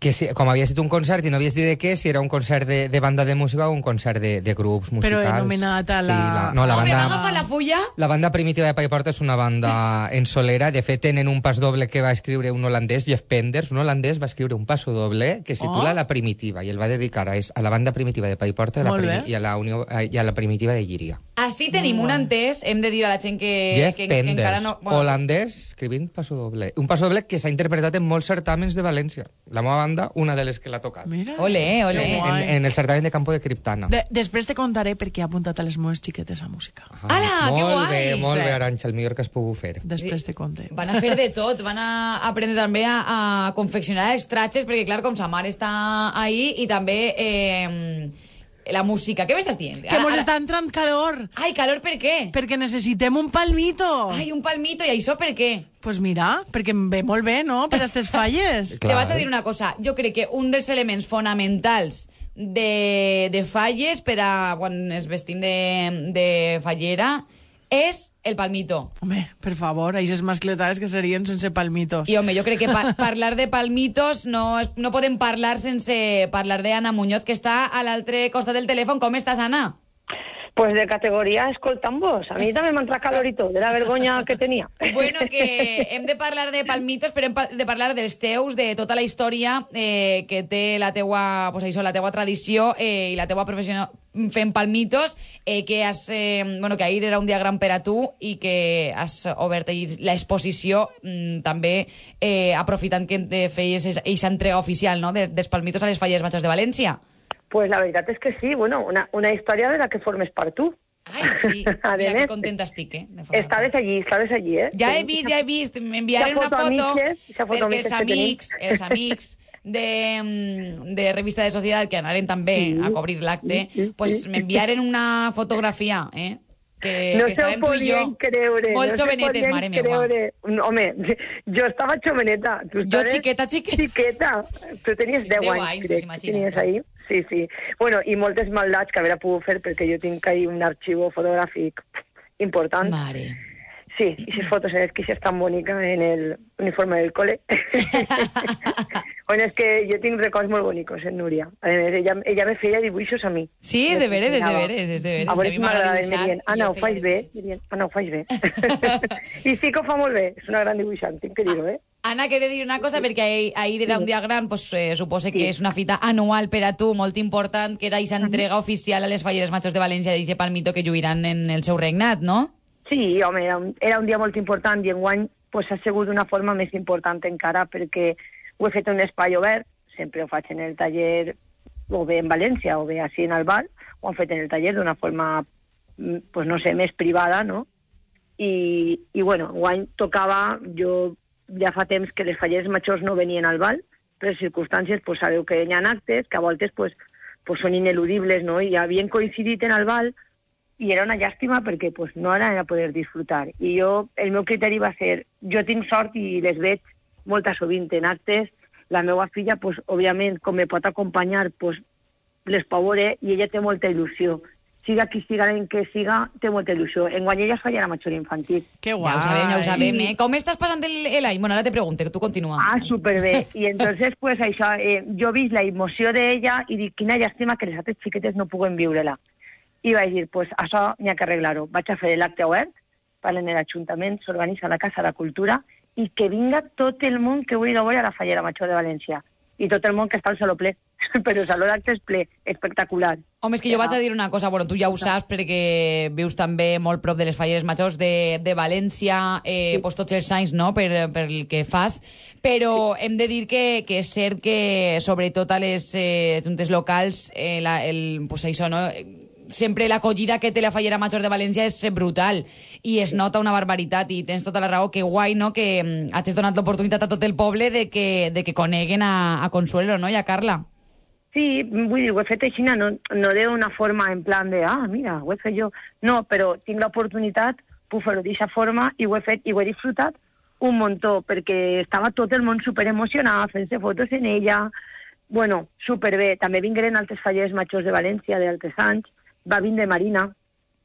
que si, com havia estat un concert i no havies dit de què, si era un concert de, de banda de música o un concert de, de grups musicals. Però he nomenat a la- Sí, la no, la banda... la fulla La banda primitiva de Paiporta és una banda en solera. De fet, tenen un pas doble que va escriure un holandès, Jeff Penders. Un holandès va escriure un passo doble que es titula Oh. La Primitiva i el va dedicar a, a la banda primitiva de Paiporta i a la, i a la, unió, i a la primitiva de Llíria. Així tenim un entès, hem de dir a la gent que, Jeff que, que Penders, encara no... holandès, escrivint passo doble. Un passo doble que s'ha interpretat en molts certàmens de València. La meva banda, una de les que l'ha tocat. Mira. Ole, ole. Que En, en el certamen de Campo de Criptana. De, després te contaré per què he apuntat a les meves xiquetes a música. Ah, Ala, que molt guai! bé, molt Sí. bé, Aranxa, el millor que has pogut fer. Després te conté. Van a fer de tot, van a aprendre també a, a confeccionar els tratges, perquè clar, com sa mare està ahí, i també eh, la música. Què m'estàs dient? Que mos està entrant calor, Ai, calor per què? perquè necessitem un palmito. Ai, un palmito, i això per què? Pues mira, perquè em ve molt bé, no?, per aquestes falles. Te vaig a dir una cosa. Jo crec que un dels elements fonamentals de, de falles per a quan es vestim de, de fallera és el palmito. Home, per favor, aquestes mascletades que serien sense palmitos. I, home, jo crec que pa parlar de palmitos no, no podem parlar sense parlar de Ana Muñoz, que està a l'altre costat del telèfon. Com estàs, Ana? Pues de categoría escoltambos. A mí también me entra calorito de la vergonya que tenía. Bueno, que hem de parlar de palmitos, però hem de parlar dels teus, de tota la història eh, que té la teua, pues això, la teua tradició eh, i la teua professió fent palmitos, eh, que has, eh, bueno, que ahir era un dia gran per a tu i que has obert l'exposició mm, també eh, aprofitant que feies aquesta entrega oficial no? de, dels palmitos a les falles majors de València. Pues la verdad es que sí, bueno, una, una historia de la que formes part tu. Ai, sí, mira que contenta estic, eh? de Estaves allí, estaves allí, eh? Ja he vist, ja he vist, m'enviaré una foto esa foto perquè els amics els amics de, mm, de Revista de Societat que anaren també a cobrir l'acte, pues m'enviaren una fotografia, eh? Que, no que estàvem tu i jo creure. molt no jovenetes, mare meua. creure. Home, jo estava joveneta. Tu Jo estaves xiqueta, xiqueta. Xiqueta. Tu tenies Sí, 10, 10 anys, anys, crec. pues. Tenies ahí. Sí, sí. Bueno, i moltes maldats que haver pogut fer perquè jo tinc ahí un arxiu fotogràfic important. Mare. Sí, les fotos en les que és tan bonica en el uniforme del cole. bueno, és que jo tinc records molt bonicos en Núria. A més, ella, ella me feia dibuixos a mi. Sí, és de veres, és de veres, és de veres. A veure si m'agrada em dirien, Anna, ho faig bé? Dirien, Anna, ho faig bé. I sí que ho fa molt bé, és una gran dibuixant, tinc que dir-ho, eh? Anna, que he de dir una cosa, perquè ahir, ahir era un dia gran, pues, eh, suposo que és una fita anual per a tu, molt important, que era aquesta entrega oficial a les falleres machos de València d'eixe palmito que lluiran en el seu regnat, no? Sí, home, era un, era un dia molt important i enguany pues, ha sigut d'una forma més important encara perquè ho he fet en un espai obert, sempre ho faig en el taller o bé en València o bé així en el bar, ho han fet en el taller d'una forma, mm, pues, no sé, més privada, no? I, i bueno, enguany tocava, jo ja fa temps que les falleres majors no venien al bal, les circumstàncies, pues, sabeu que hi ha actes que a voltes pues, pues, són ineludibles, no? I havien coincidit en el bal i era una llàstima perquè pues, no anaven a poder disfrutar. I jo, el meu criteri va ser, jo tinc sort i les veig molta sovint en actes, la meva filla, pues, òbviament, com me pot acompanyar, pues, les puc veure i ella té molta il·lusió. Siga qui siga l'any que siga, té molta il·lusió. Enguany ella es feia la major infantil. Que Ja guai. ho sabem, ja ho sabem, eh? Com estàs passant el- l'any? Bueno, ara te pregunte, que tu continua. Ah, superbé. I entonces, pues, això, eh, jo he vist la emoció d'ella i dic, quina llàstima que les altres xiquetes no puguen viure-la. I vaig dir, pues, això n'hi ha que arreglar-ho. Vaig a fer l'acte obert, per en l'Ajuntament s'organitza la Casa de la Cultura i que vinga tot el món que vulgui veure a la Fallera Major de València. I tot el món que està al saló ple. Però el saló d'actes ple, espectacular. Home, és que jo vaig a dir una cosa, bueno, tu ja ho saps perquè vius també molt prop de les falleres majors de, de València, eh, pues tots els anys, no?, per, per el que fas, però hem de dir que, que és cert que, sobretot a les eh, juntes locals, eh, la, el, pues això, no?, sempre l'acollida que té la fallera major de València és brutal i es nota una barbaritat i tens tota la raó, que guai, no?, que mm, hagis donat l'oportunitat a tot el poble de que, de que coneguen a, a Consuelo, no?, i a Carla. Sí, vull dir, ho he fet així, no, no d'una forma en plan de, ah, mira, ho he fet jo. No, però tinc l'oportunitat, puc fer-ho d'aquesta forma i ho he fet i ho he disfrutat un muntó, perquè estava tot el món super emocionat, fent-se fotos en ella. Bueno, superbé. També vingueren altres fallers majors de València d'altres anys. Va vindre Marina,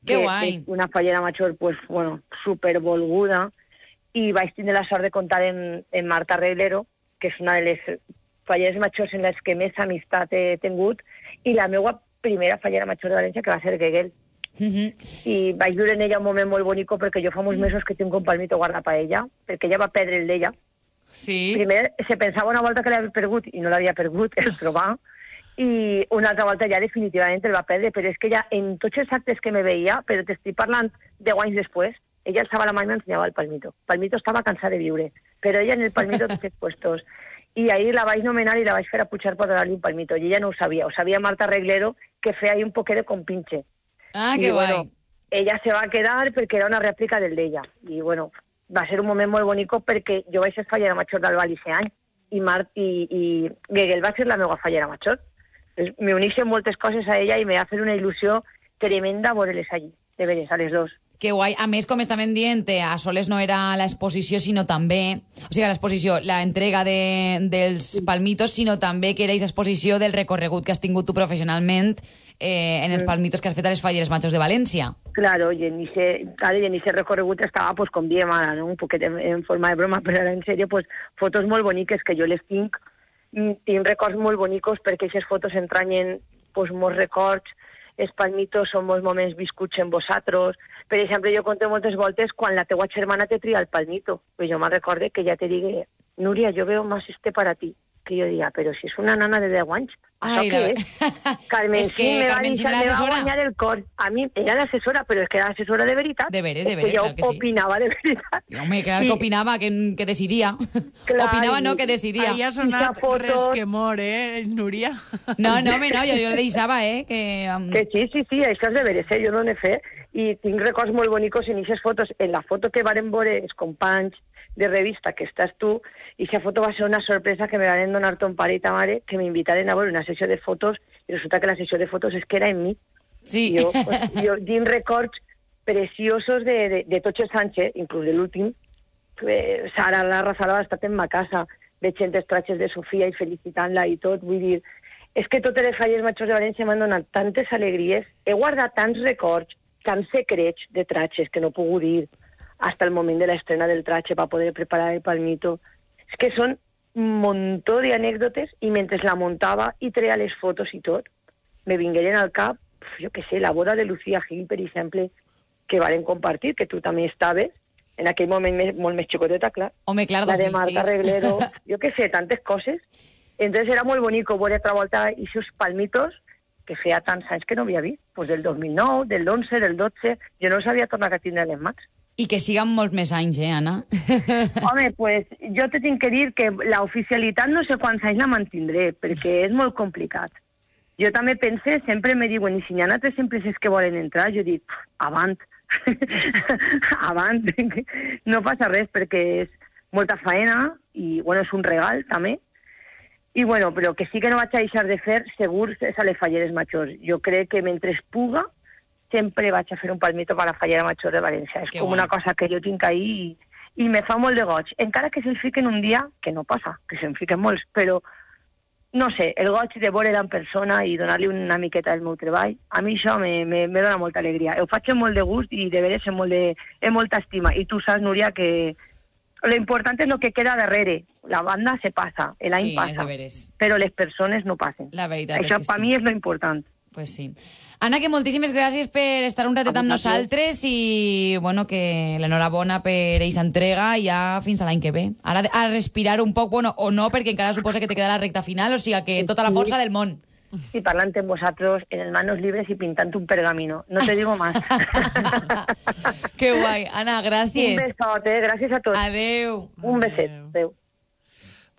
Que que guai. és una fallera major, pues, bueno, supervolguda. I vaig tindre la sort de comptar en, en Marta Reglero, que és una de les falleres majors en les que més amistat he tingut, i la meva primera fallera major de València, que va ser Gegel. Mhm. I vaig viure en ella un moment molt bonic perquè jo fa molts mesos que tinc un palmito guardat per ella, perquè ella va perdre el d'ella. Sí. Primer se pensava una volta que l'havia perdut i no l'havia perdut, el trobar, i una altra volta ja definitivament el va perdre, però és que ella en tots els actes que me veia, però t'estic parlant deu anys després, ella alçava la mà i m'ensenyava el palmito. Palmito estava cansada de viure, però ella en el palmito tots els puestos. I ahir la vaig nomenar i la vaig fer a pujar per donar-li un palmito. I ella no ho sabia, ho sabia Marta Reglero, que feia ahí un poquet de compinche. Ah, I, que guai. bueno, ella se va quedar perquè era una rèplica del d'ella. I, bueno, va ser un moment molt bonic perquè jo vaig ser fallera major del Val aquest any i, Mart, i, i Gegel va ser la meva fallera major. Me unixen moltes coses a ella i me va fer una il·lusió tremenda veure-les allí, de veres, a les dos. Que guai. A més, com estem dient, a Soles no era l'exposició, sinó també... O sigui, l'exposició, la entrega de, dels palmitos, sinó també que era exposició del recorregut que has tingut tu professionalment eh, en els palmitos que has fet a les falleres majors de València. Claro, y en ese, claro, y en ese recorregut estaba pues con bien mala, ¿no? Un poquet en, en forma de broma, però ara en sèrio, pues, fotos molt boniques que jo les tinc. Mm, Tinc records molt bonicos perquè aquestes fotos entranyen pues, molts records, els palmitos són molts moments viscuts en vosaltres. Per exemple, jo conté moltes voltes quan la teua germana te tria el palmito. Pues jo me'n recorde que ja te digui, Núria, jo veo más este para ti. Que jo diria, però si és una nana de 10 anys, això Ai, què és? Carmen És que sí, me va, Carmen sí deixar, era me va guanyar el cor. A mi era l'assessora, però és que era l'assessora de veritat. De veres, de veres, que jo clar que sí. opinava de veritat. Home, clar, que I- opinava, que, que decidia. Clar, opinava, no, que decidia. Ahí ha sonat foto- res que mor, eh, Núria? No, no, home, no, jo, jo le deixava, eh, que... Um... Que sí, sí, sí, això és de veres, eh? jo no n'he fet. I tinc records molt bonicos en aquestes fotos. En la foto que varen veure els companys de revista, que estàs tu, i aquesta foto va ser una sorpresa que me van donar ton pare i ta mare, que m'invitaren a veure una sessió de fotos, i resulta que la sessió de fotos és que era en mi. Sí. Jo, pues, jo tinc records preciosos de, de, de tots els anys, eh? inclús de l'últim. Eh, Sara, la Razala ha estat en ma casa, veient els tratges de Sofia i felicitant-la i tot. Vull dir, és que totes les falles majors de València m'han donat tantes alegries. He guardat tants records, tants secrets de tratges que no pogut dir hasta el moment de l'estrena del tratge per poder preparar el palmito. És que són un muntó d'anècdotes i mentre la muntava i treia les fotos i tot, me vingueren al cap, jo què sé, la boda de Lucía Gil, per exemple, que varen compartir, que tu també estaves, en aquell moment més, molt més xicoteta, clar. Home, clar, la de 2006. Marta Reglero, jo què sé, tantes coses. Entonces era molt bonico veure altra volta aquests palmitos que feia tants anys que no havia vist, pues del 2009, del 11, del 12, jo no sabia tornar a tindre les mans. I que siguen molts més anys, eh, Anna? Home, pues jo te tinc que dir que la oficialitat no sé quants anys la mantindré, perquè és molt complicat. Jo també pense, sempre me diuen, i si n'hi ha altres empreses que volen entrar, jo dic, "Pf, avant, avant, no passa res perquè és molta faena i, bueno, és un regal també. I, bueno, però que sí que no vaig a deixar de fer, segur, és a les falleres majors. Jo crec que mentre es puga, sempre vaig a fer un palmito per a la fallera major de València. És Que com guai. una cosa que jo tinc ahí i, i me fa molt de goig. Encara que se'l fiquen un dia, que no passa, que se'n fiquen molts, però no sé, el goig de veure-la en persona i donar-li una miqueta del meu treball, a mi això me, me, me dona molta alegria. Ho faig amb molt de gust i de veres amb, molt de, amb molta estima. I tu saps, Núria, que lo important és lo que queda darrere. La banda se passa, l'any Sí, és passa, però les persones no passen. La veritat Això és que per sí. mi és lo important. Pues sí. Anna, que moltíssimes gràcies per estar un ratet amb nosaltres i bueno, que l'enhorabona per eixa entrega i ja fins a l'any que ve. Ara a respirar un poc, bueno, o no, perquè encara suposa que te queda la recta final, o sigui que tota la força del món. Y parlante en vosotros en el manos libres y pintando un pergamino. No te digo más. que guai. Anna, un gràcies. besote, gràcies a tots. Adeu. Un beset. Adeu.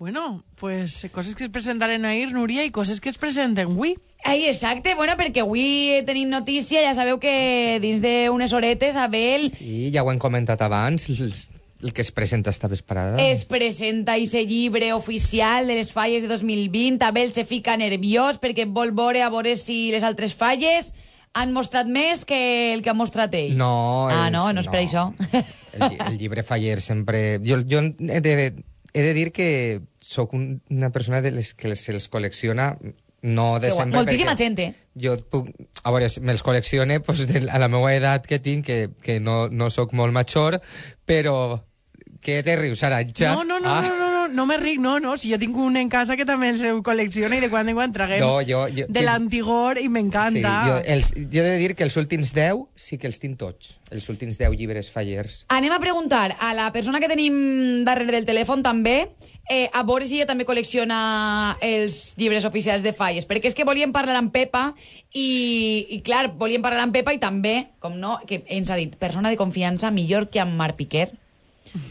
Bueno, pues coses que es presentaren ahir, Núria, i coses que es presenten avui. Ai, exacte. Bueno, perquè avui tenim notícia, ja sabeu que dins d'unes horetes Abel Sí, ja ho hem comentat abans, el, que es presenta esta vesprada. es presenta ese llibre oficial de les falles de 2020. Abel se fica nerviós perquè vol veure a veure si les altres falles han mostrat més que el que ha mostrat ell. No, Ah, no, no és per això. El, el llibre Faller sempre... Jo, jo he, de, he de dir que sóc un, una persona de les que se'ls col·lecciona no de sempre... Moltíssima gent, eh? Jo puc... A veure, me'ls col·leccione pues, de, a la meva edat que tinc, que, que no, no sóc molt major, però... Què te rius, Aranxa? No, no, no, Ah. no, no, no, me ric, no, no. Si jo tinc un en casa que també els col·lecciona i de quan en quan traguem No, jo- jo- de l'antigor i Sí, m'encanta. jo, els, jo he de dir que els últims 10 sí que els tinc tots. Els últims 10 llibres fallers. Anem a preguntar a la persona que tenim darrere del telèfon també eh, a veure si ella també col·lecciona els llibres oficials de falles, perquè és que volíem parlar amb Pepa i, i clar, volíem parlar amb Pepa i també, com no, que ens ha dit, persona de confiança millor que amb Marc Piquer.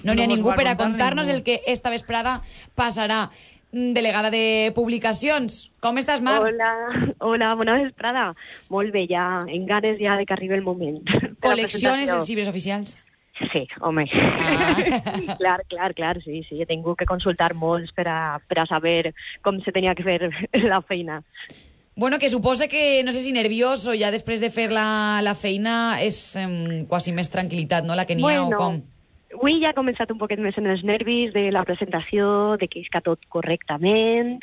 No n'hi ha No mos ningú per a contar contar-nos el que esta vesprada passarà. Mm, Delegada de publicacions, com estàs, Marc? Hola, hola, bona vesprada. Molt bé, ja, en ganes ja de que arribi el moment. Col·lecciones els llibres oficials? Sí, home. Ah. clar, clar, clar, sí, sí. He tingut que consultar molts per a, per a saber com se tenia que fer la feina. Bueno, que suposa que, no sé si nerviós o ja després de fer la, la feina és um, quasi més tranquil·litat, no?, la que n'hi ha o com? Avui ja ha començat un poquet més en els nervis de la presentació, de que isca tot correctament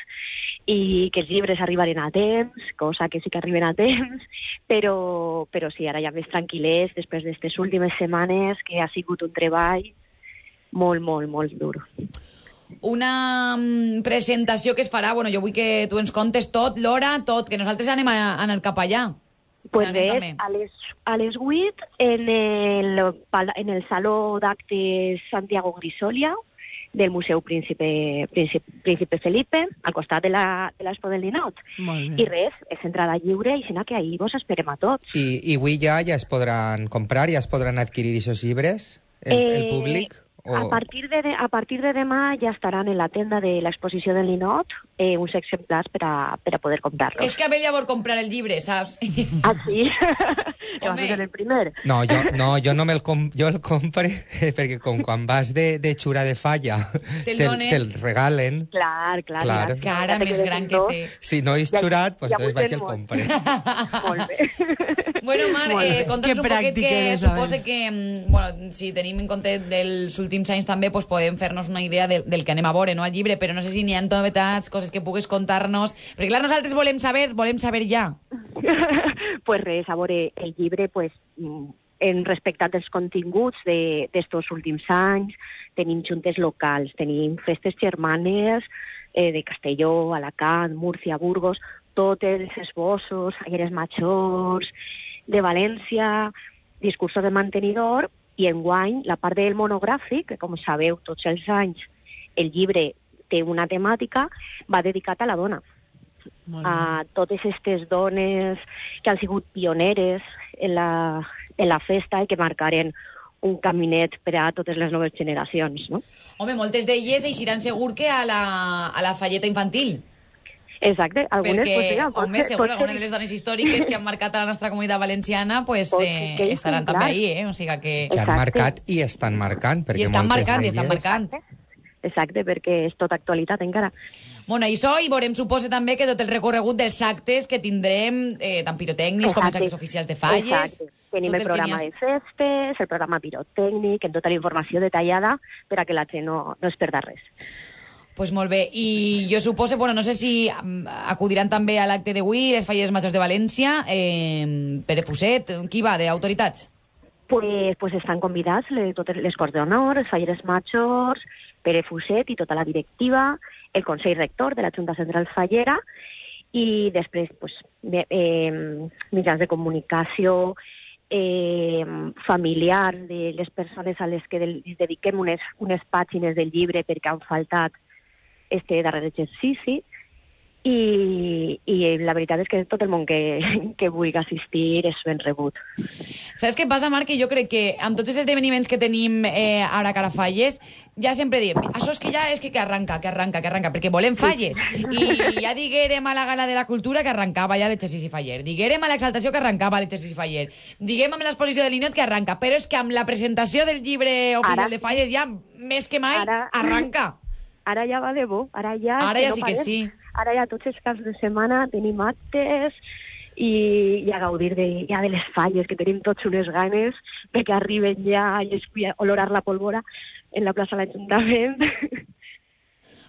i que els llibres arribaren a temps, cosa que sí que arriben a temps, però, però sí, ara ja més tranquil·lers després d'aquestes últimes setmanes que ha sigut un treball molt, molt, molt dur. Una mm, presentació que es farà, bueno, jo vull que tu ens contes tot, l'hora, tot, que nosaltres anem a, a anar cap allà. Pues bé, a les, a les 8 en el, en el Saló d'Actes Santiago Grisolia del Museu Príncipe, Príncipe, Príncipe Felipe, al costat de la- de del Ninot. Molt I res, és entrada lliure i sinó que ahir vos esperem a tots. I, i avui ja ja es podran comprar, ja es podran adquirir aquests llibres, el, el Eh, públic? A, partir de, a partir de demà ja estaran en la tenda de l'exposició del Ninot eh, uns exemplars per a, per a poder comprar-los. És que a ja vol comprar el llibre, saps? Ah, sí? vas ser el primer. No, jo no, jo no me'l com, jo el compre perquè com quan vas de, de xura de falla Te'l donen. te'l regalen. Clar, clar. Clar. ja. Cara Ja te més gran que té. Si no és Ja- xurat, doncs ja entonces vull vaig ten el compre. Molt bé. Bueno, Marc, eh, conta'ns un poquet que eres, suposa que, mm, bueno, si tenim en compte dels últims anys també, pues podem fer-nos una idea del, del que anem a veure, no?, al llibre, però no sé si n'hi ha novetats, coses que puguis contar-nos, perquè clar, nosaltres volem saber, volem saber ja. pues res, a veure, el llibre, pues, mm, en respecte dels continguts de- d'estos últims anys, tenim juntes locals, tenim festes germanes eh, de Castelló, Alacant, Múrcia, Burgos, tots els esbossos, falleres majors, de València, discursos de mantenidor, i enguany la part del monogràfic, que com sabeu tots els anys el llibre té una temàtica, va dedicat a la dona a totes aquestes dones que han sigut pioneres en la, en la festa i que marcaren un caminet per a totes les noves generacions, no? Home, moltes d'elles eixiran segur que a la, a la falleta infantil. Exacte, algunes, perquè, pues, mira, pot home, ser- segur, alguna ser- de les dones històriques que han marcat a la nostra comunitat valenciana pues, ser eh, que estaran també ahí, eh? O sigui que... Que han Exacte. marcat i estan marcant. Perquè I estan marcant, i estan marcant. Exacte, perquè és tota actualitat encara. Bueno, i això, i veurem, suposa també que tot el recorregut dels actes que tindrem, eh, tant pirotècnics com els Exacte. actes oficials de falles... Exacte. Tenim el n'hi programa ha- de festes, el programa pirotècnic, amb tota la informació detallada per a que la gent no, no es perda res. Pues molt bé, i jo suposo, bueno, no sé si mm, acudiran també a l'acte d'avui les falles majors de València, eh, Pere Fuset, qui va, d'autoritats? Pues, pues estan convidats les, totes les Corts d'Honor, els falleres majors, Pere Fuset i tota la directiva, el Consell Rector de la Junta Central Fallera i després pues, de, eh, mitjans de comunicació, eh, familiars de les persones a les que del- dediquem unes, unes pàgines del llibre perquè han faltat este darrer exercici i, i la veritat és que tot el món que, que vulgui assistir és ben rebut. Saps què passa, Marc? Que jo crec que amb tots els esdeveniments que tenim eh, ara cara a falles, ja sempre diem, això és que ja és que, que arranca, que arranca, que arranca, perquè volem falles. I ja diguérem a la gala de la cultura que arrencava ja l'exercici faller. Diguérem a l'exaltació que arrencava l'exercici faller. Diguem amb l'exposició de l'Inot que arranca. Però és que amb la presentació del llibre oficial Ara- de falles ja, més que mai, Ara- arranca. Ara ja va de bo, ara ja... Ara ja sí que sí. Ara ja tots els caps de setmana tenim actes i, i a gaudir de, ja de les falles, que tenim tots unes ganes de que arriben ja i es pugui olorar la pólvora en la plaça de l'Ajuntament.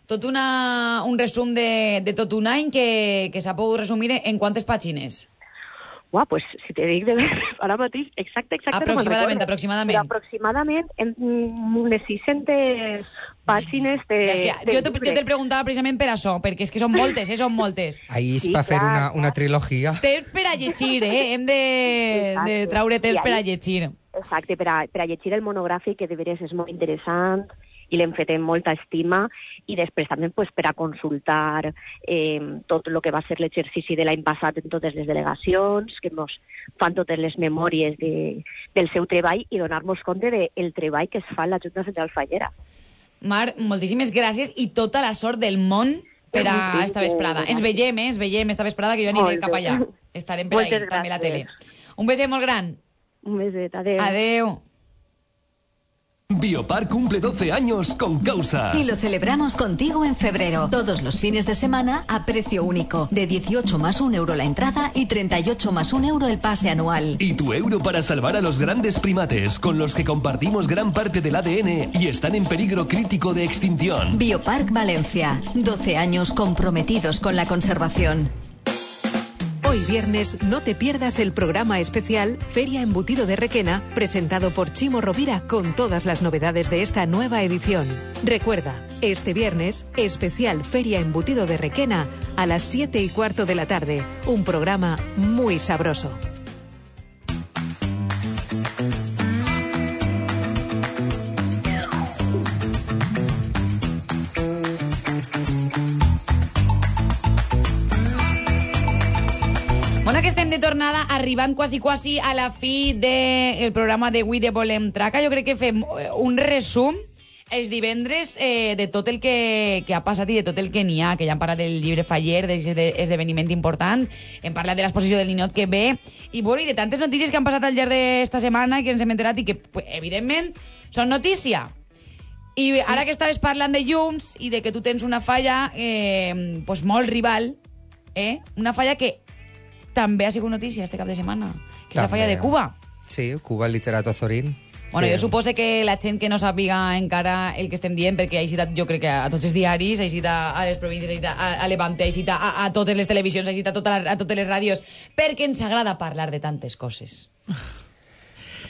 Tot una, un resum de, de tot un any que, que s'ha pogut resumir en quantes pàgines? Uah, pues, si te dic de ara mateix, exacte, exacte... no me'n Aproximadament, recordo. aproximadament. Però aproximadament en mm, unes 600 pàgines de... Ja, és que de jo te, jo te'l preguntava precisament per això, perquè és que són moltes, eh, són moltes. Ahí es Sí, para hacer clar, una, una trilogía. Temps per a llegir, eh? Hem de, Exacte. de traure temps I per a llegir. Exacte, per a, per a llegir el monogràfic, que de veres és molt interessant i l'hem fet amb molta estima, i després també pues, per a consultar eh, tot el que va ser l'exercici de l'any passat en totes les delegacions, que ens fan totes les memòries de, del seu treball i donar-nos compte del de treball que es fa en la Junta Central Fallera. Mar, moltíssimes gràcies i tota la sort del món per a esta vesprada. Ens veiem, eh? Ens veiem esta vesprada, que jo aniré cap allà. Estarem per Moltes ahí, també a la tele. Un beset molt gran. Un beset, adéu. Adeu. Biopar cumple 12 años con causa. Y lo celebramos contigo en febrero. Todos los fines de semana a precio único. De 18 más 1 euro la entrada y 38 más 1 euro el pase anual. Y tu euro para salvar a los grandes primates con los que compartimos gran parte del ADN y están en peligro crítico de extinción. Biopark Valencia. 12 años comprometidos con la conservación. Hoy viernes no te pierdas el programa especial Feria Embutido de Requena, presentado por Chimo Rovira con todas las novedades de esta nueva edición. Recuerda, este viernes, especial Feria Embutido de Requena a las 7 y cuarto de la tarde. Un programa muy sabroso. Bona que estem de tornada, arribant quasi quasi a la fi del de programa de Avui de Volem Traca. Jo crec que fem eh, un resum els divendres eh, de tot el que, que ha passat i de tot el que n'hi ha, que ja hem parlat del llibre Faller, d'aquest esdeveniment important, hem parlat de l'exposició del ninot que ve, i, bueno, i de tantes notícies que han passat al llarg d'esta setmana i que ens hem enterat i que, evidentment, són notícia. I sí. ara que estaves parlant de llums i de que tu tens una falla eh, pues molt rival, eh? una falla que també ha sigut notícia este cap de setmana, que és la falla de. Cuba. Sí, Cuba Literato Zorín. Bueno, que- jo supose que la gent que no sàpiga encara el que estem dient, perquè ha citat, jo crec que a tots els diaris, ha citat a les províncies, ha citat a, a Levante, ha citat a, a totes les televisions, ha citat a, tota la, a totes les ràdios, perquè ens agrada parlar de tantes coses.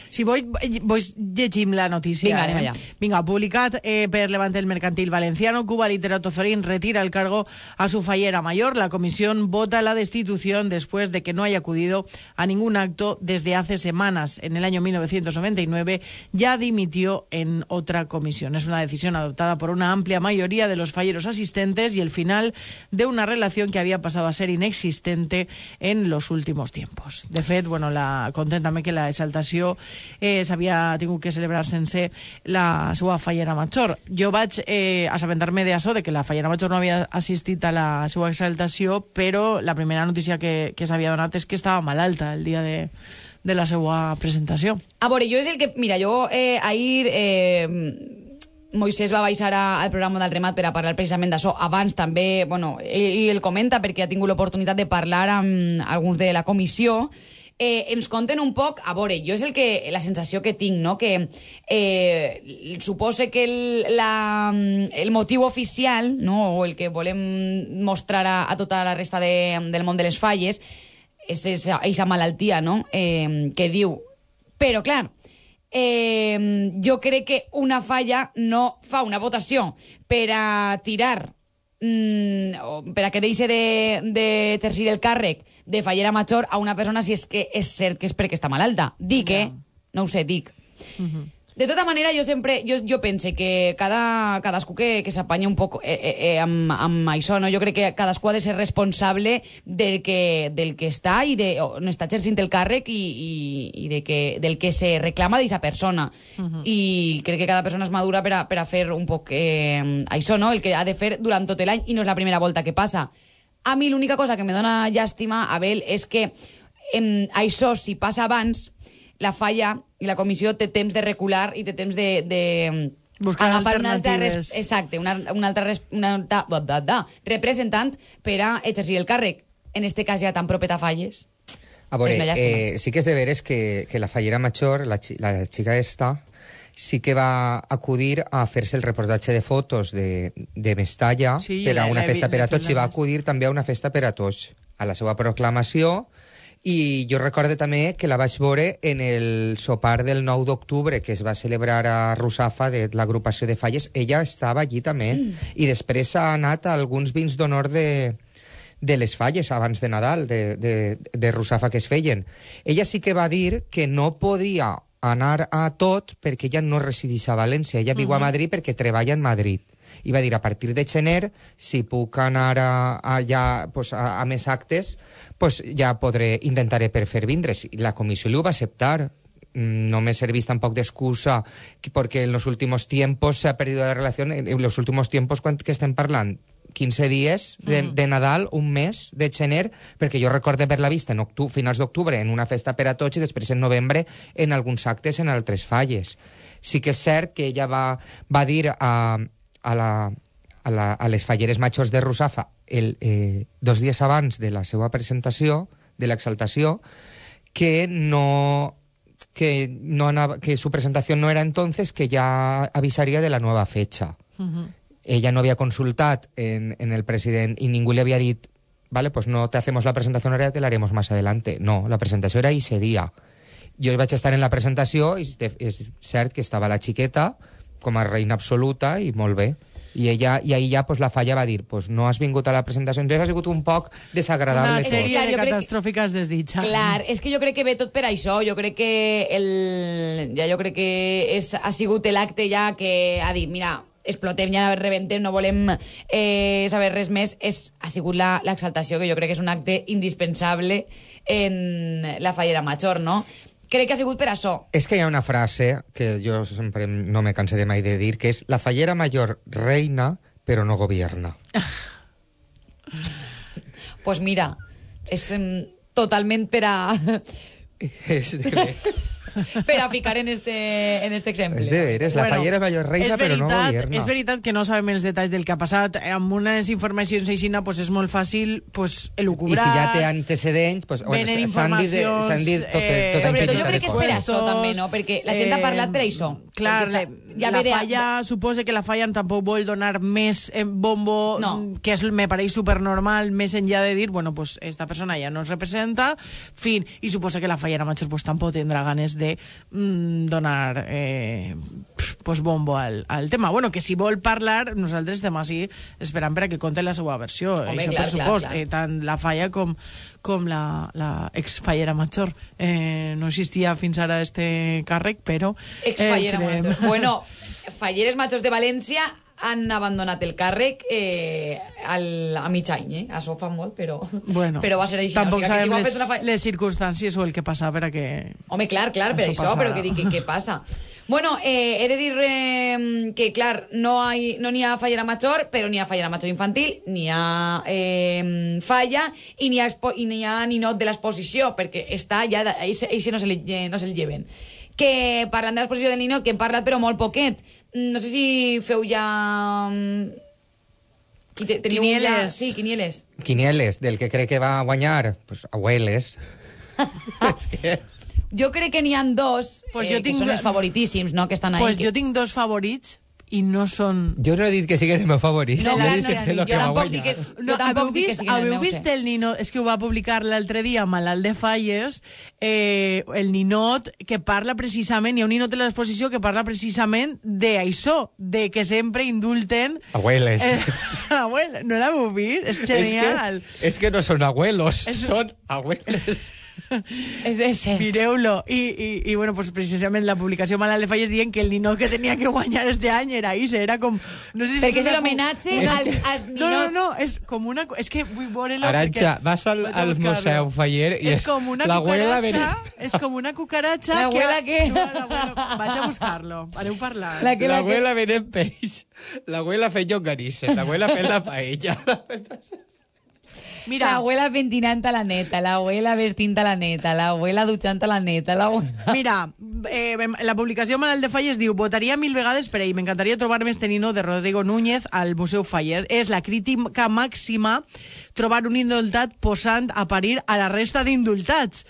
Si voy, voy llegim la notícia. Vinga, anem eh? allà. Vinga, publicat eh, per Levante el Mercantil Valenciano, Cuba Literato Zorín retira el cargo a su fallera mayor. La comisión vota la destitución después de que no haya acudido a ningún acto desde hace semanas. En el año 1999 ya dimitió en otra comisión. Es una decisión adoptada por una amplia mayoría de los falleros asistentes y el final de una relación que había pasado a ser inexistente en los últimos tiempos. De fet, bueno, la, que la exaltació eh, s'havia tingut que celebrar sense la seva fallera major. Jo vaig eh, assabentar-me d'això, de que la fallera major no havia assistit a la seva exaltació, però la primera notícia que, que s'havia donat és que estava malalta el dia de, de la seva presentació. A veure, jo és el que... Mira, jo eh, ahir... Eh, Moisés va baixar a, al programa del Remat per a parlar precisament d'això. Abans també, bueno, ell, ell el comenta perquè ha tingut l'oportunitat de parlar amb alguns de la comissió. Eh, ens conten un poc, a veure, jo és el que, la sensació que tinc, no? que eh, supose que el, la, el motiu oficial, no? o el que volem mostrar a, a tota la resta de, del món de les falles, és aquesta malaltia no? eh, que diu. Però, clar, eh, jo crec que una falla no fa una votació per a tirar mm, per a que deixi d'exercir de, el càrrec de fallera major a una persona si és que és cert que és perquè està malalta. Dic, eh? No ho sé, dic. De tota manera, jo sempre, jo, jo pense que cada, cadascú que, que s'apanya un poc eh, eh, eh, amb, amb això, no? jo crec que cadascú ha de ser responsable del que, del que està i de, on està exercint el càrrec i, i, i de que, del que se reclama d'aquesta persona. Mhm. I crec que cada persona és madura per a, per a fer un poc eh, això, no? el que ha de fer durant tot l'any i no és la primera volta que passa. A mi l'única cosa que me dona llàstima, Abel, és que em, això, si passa abans, la falla i la comissió té temps de recular i té temps de... de Buscar agafar una altra res, alternatives. exacte, una, una altra, res, una altra da, da, da, representant per a exercir el càrrec. En este cas ja tan propet a falles. A veure, eh, sí que és de veres que, que la fallera major, la, la xica esta, sí que va acudir a fer-se el reportatge de fotos de, de Mestalla Sí, per a una festa per a tots i va acudir també a una festa per a tots, a la seva proclamació i jo recorde també que la vaig veure en el sopar del 9 d'octubre que es va celebrar a Russafa de l'agrupació de Falles. Ella estava allí també i després ha anat a alguns vins d'honor de, de les falles abans de Nadal, de, de, de Russafa que es feien. Ella sí que va dir que no podia anar a tot perquè ella no resideix a València, ella viu a Mhm. Madrid perquè treballa en Madrid. I va dir, a partir de gener, si puc anar a, a, ja, pues, a, a més actes, pues, ja podré, intentaré per fer vindre's. I la comissió li ho va acceptar. Mm, No me servís tampoc d'excusa porque en los últimos tiempos se ha perdido la relación. En en los últimos tiempos, quan que estem parlant? 15 dies de, Mhm. de Nadal, un mes de gener, perquè jo recorde haver-la vista en octu finals d'octubre en una festa per a tots i després en novembre en alguns actes en altres falles. Sí que és cert que ella va, va dir a, a, la, a, la, a les falleres majors de Russafa el, eh, dos dies abans de la seva presentació, de l'exaltació, que no que no anava, que su presentación no era entonces, que ya avisaría de la nueva fecha. ella no había consultat en, en el president i ningú li havia dit vale, pues no te hacemos la presentación ahora, te la haremos más adelante. No, la presentació era ese dia. Jo vaig estar en la presentació i és cert que estava la xiqueta com a reina absoluta i molt bé. I ella i ahir ja pues, la falla va dir pues, no has vingut a la presentació. Entonces ha sigut un poc desagradable Una sèrie de crec que- desditjades. Clar, és que jo crec que ve tot per això. Jo crec que el... ja jo crec que és, ha sigut l'acte ja que ha dit, mira, explotem, ja rebentem, no volem eh, saber res més. És, ha sigut la- l'exaltació, que jo crec que és un acte indispensable en la fallera major, no? Crec que ha sigut per això. És que hi ha una frase que jo sempre no me cansaré mai de dir, que és la fallera major reina, però no gobierna. pues mira, és totalment per a, és de. per a ficar en este, en este exemple. És de veres, la fallera major reina, és però no veritat, gobierna. És veritat que no sabem els detalls del que ha passat. Amb unes informacions aixina pues, és molt fàcil pues, I elucubrar. si ja té antecedents, pues, bueno, s'han dit, de, informacions, s'han dit tot, eh, tota Sobretot jo infinitat crec de que és per coses. això també, no? Perquè la gent ha parlat per això. Clar, Perquè le, està- ja la de- falla, suposa que la falla tampoc vol donar més eh, bombo, No. que és, me pareix supernormal, més enllà de dir, bueno, pues esta persona ja no es representa, fin, i suposa que la fallera major pues, tampoc tindrà ganes de mm, donar eh, pues, bombo al, al tema. Bueno, que si vol parlar, nosaltres estem així esperant per a que conte la seva versió. Home, Això clar, per clar, supost, clar. Eh, tant la falla com, com la, la ex-fallera major. Eh, no existia fins ara este càrrec, però... Ex-fallera el creem. major. Bueno, falleres majors de València han abandonat el càrrec eh, al, a mig any, eh? Això fa molt, però, Bueno, però va ser així. Tampoc o sigui, si sabem ha les, fa... les circumstàncies o el que passa per a que... Home, clar, clar, per Això això, passarà. però que dic, què passa? Bueno, eh, he de dir eh, que, clar, no hi no n'hi ha fallera major, però n'hi ha fallera major infantil, n'hi ha eh, falla i n'hi ha, i ha ninot de l'exposició, perquè està ja... Eixe no se, li, no se lleven. Que parlant de l'exposició del ninot, que hem parlat però molt poquet, no sé si feu ja... mm, i te- teniu Ja, Quinieles. sí, quinieles. Quinieles, del que cree que va a guanyar, pues abueles. Jo crec que n'hi han dos Pues eh, jo tinc- que són els favoritíssims, no?, que estan ahí. Pues que... jo tinc dos favorits i no són... Jo no he dit que siguin els meus favorits. No, clar, no, no, jo va tampoc guanyar. dic que- No, jo tampoc dic que vist, siguin el haveu meu, vist el ninot, és que ho va publicar l'altre dia Malalt de Falles, eh, el ninot que parla precisament, hi ha un ninot en l'exposició que parla precisament d'això, de que sempre indulten... Abueles. Eh, abuela, no l'heu vist? És genial. Es que, es que no son abuelos, son abueles. És de ser. Mireu-lo. I, i, I, bueno, pues, precisament la publicació Malalt de Falles dient que el ninot que tenia que guanyar este any era Ise, era com... No sé si Perquè és l'homenatge als, que- als No, no, ninots. no, és com una... És que vull veure-lo Aranxa, perquè- vas al, al museu Faller i és és com una l'abuela cucaracha, és com una cucaracha La abuela que... que- No, Vaig a buscar-lo, aneu parlant. La que- la que- L'abuela venent peix, l'abuela fent llonganisses, l'abuela fent la paella. Mira. L'abuela pentinant a la neta, l'abuela vestint a la neta, l'abuela dutxant a la neta, l'abuela... Mira, eh, la publicació Manel de Falles diu votaria mil vegades per ell, m'encantaria trobar-me este nino de Rodrigo Núñez al Museu Faller. És la crítica màxima trobar un indultat posant a parir a la resta d'indultats.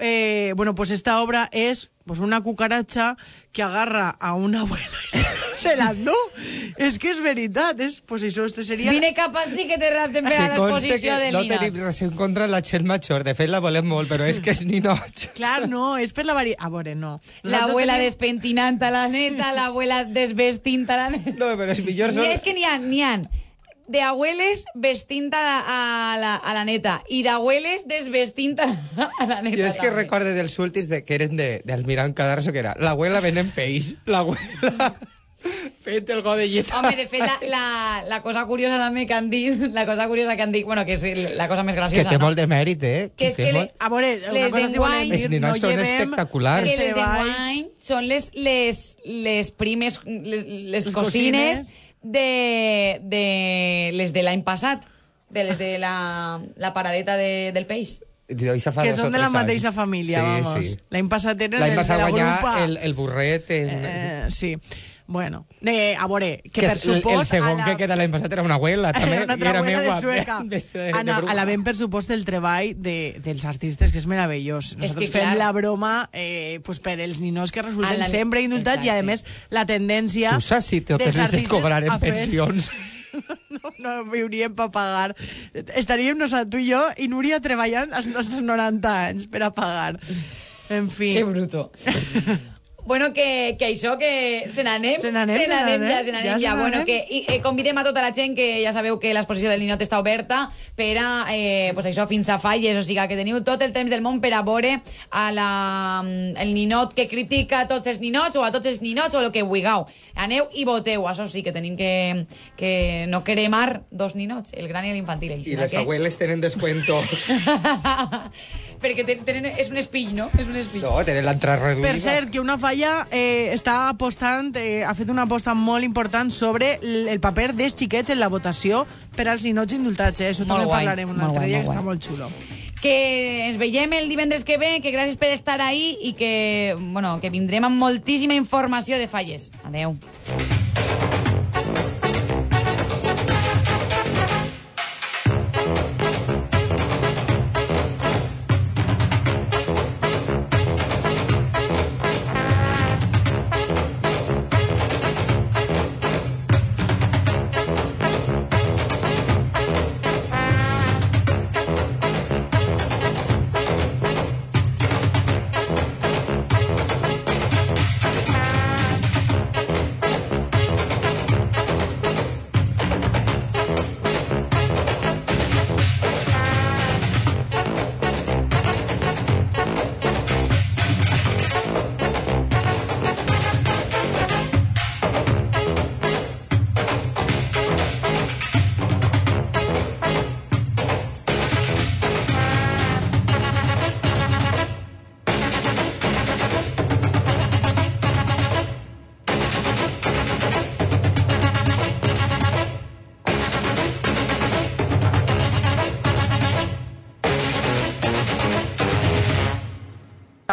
Eh, bueno, pues esta obra és pues una cucaracha que agarra a una abuela i se l'endú. És que és veritat, és, pues això, este seria... Vine cap així que te rapten per a l'exposició que del no tenim res en contra de la gent major. De fet, la volem molt, però és que és ninots. Clar, no, és per la vari... A veure, no. L'abuela tenim- despentinant a la neta, l'abuela desvestint a la neta. No, però és millor... Ni és que n'hi ha, n'hi ha de abueles vestint a la, a la, a la neta i d'abueles desvestint a, a la neta. Jo és que recorde dels últims de, que eren de- d'Almirant Cadarso, que era l'abuela venent peix, l'abuela fent el godellet. Home, de fet, la, la, la cosa curiosa també que han dit, la cosa curiosa que han dit, bueno, que és la cosa més que graciosa, té no? molt de mèrit, eh? Que és té que molt- A veure, una Les cosa sí volem dir, no són llevem espectaculars. que les d'enguany són les, les, les primes, les, les, Les cosines, cosines. De, de les de l'any passat, de les de la, la paradeta de, del peix. Diu, "Això fa que són de la mateixa anys". família, sí, vamos. Sí. L'any passat eren L'any passat grupa. el, el burret en... Eh, sí. Bueno, eh, a veure, que, que per supost... el segon la... que queda l'any passat era una abuela, també. Era una i era abuela meua, de sueca. de, de Ana, bruja. alabem per supost el treball de, dels artistes, que és meravellós. Nosaltres que, fem clar. la broma eh, pues per els ninos que resulten la- sempre indultats i, a més, la tendència... Tu saps si totes les cobraren pensions? No, no viuríem per pagar. Estaríem nosaltres, tu i jo, i Núria treballant als nostres 90 anys per a pagar. En fi. Que bruto. Bueno, que, que això, que se n'anem. Se n'anem, se n'anem, ja, se n'anem ja ja. se Bueno, que i, eh, convidem a tota la gent que ja sabeu que l'exposició del Ninot està oberta per a, eh, pues això, fins a falles, o sigui que teniu tot el temps del món per a veure a la, el ninot que critica a tots els ninots o a tots els ninots o el que vulgueu. Aneu i voteu, això sí, que tenim que, que no cremar dos ninots, el gran i l'infantil. I les abueles tenen descuento. Perquè ten- tenen, és un espill, no? És un espill. No, tenen l'entrada reduïda. Per cert, que una falla eh, està apostant, eh, ha fet una aposta molt important sobre el paper dels xiquets en la votació per als ninots indultats. Eh? Això Molt també guai, parlarem un molt altre guai, dia, que està molt xulo. que ens veiem el divendres que ve, que gràcies per estar ahí i que, bueno, que vindrem amb moltíssima informació de falles. Adeu.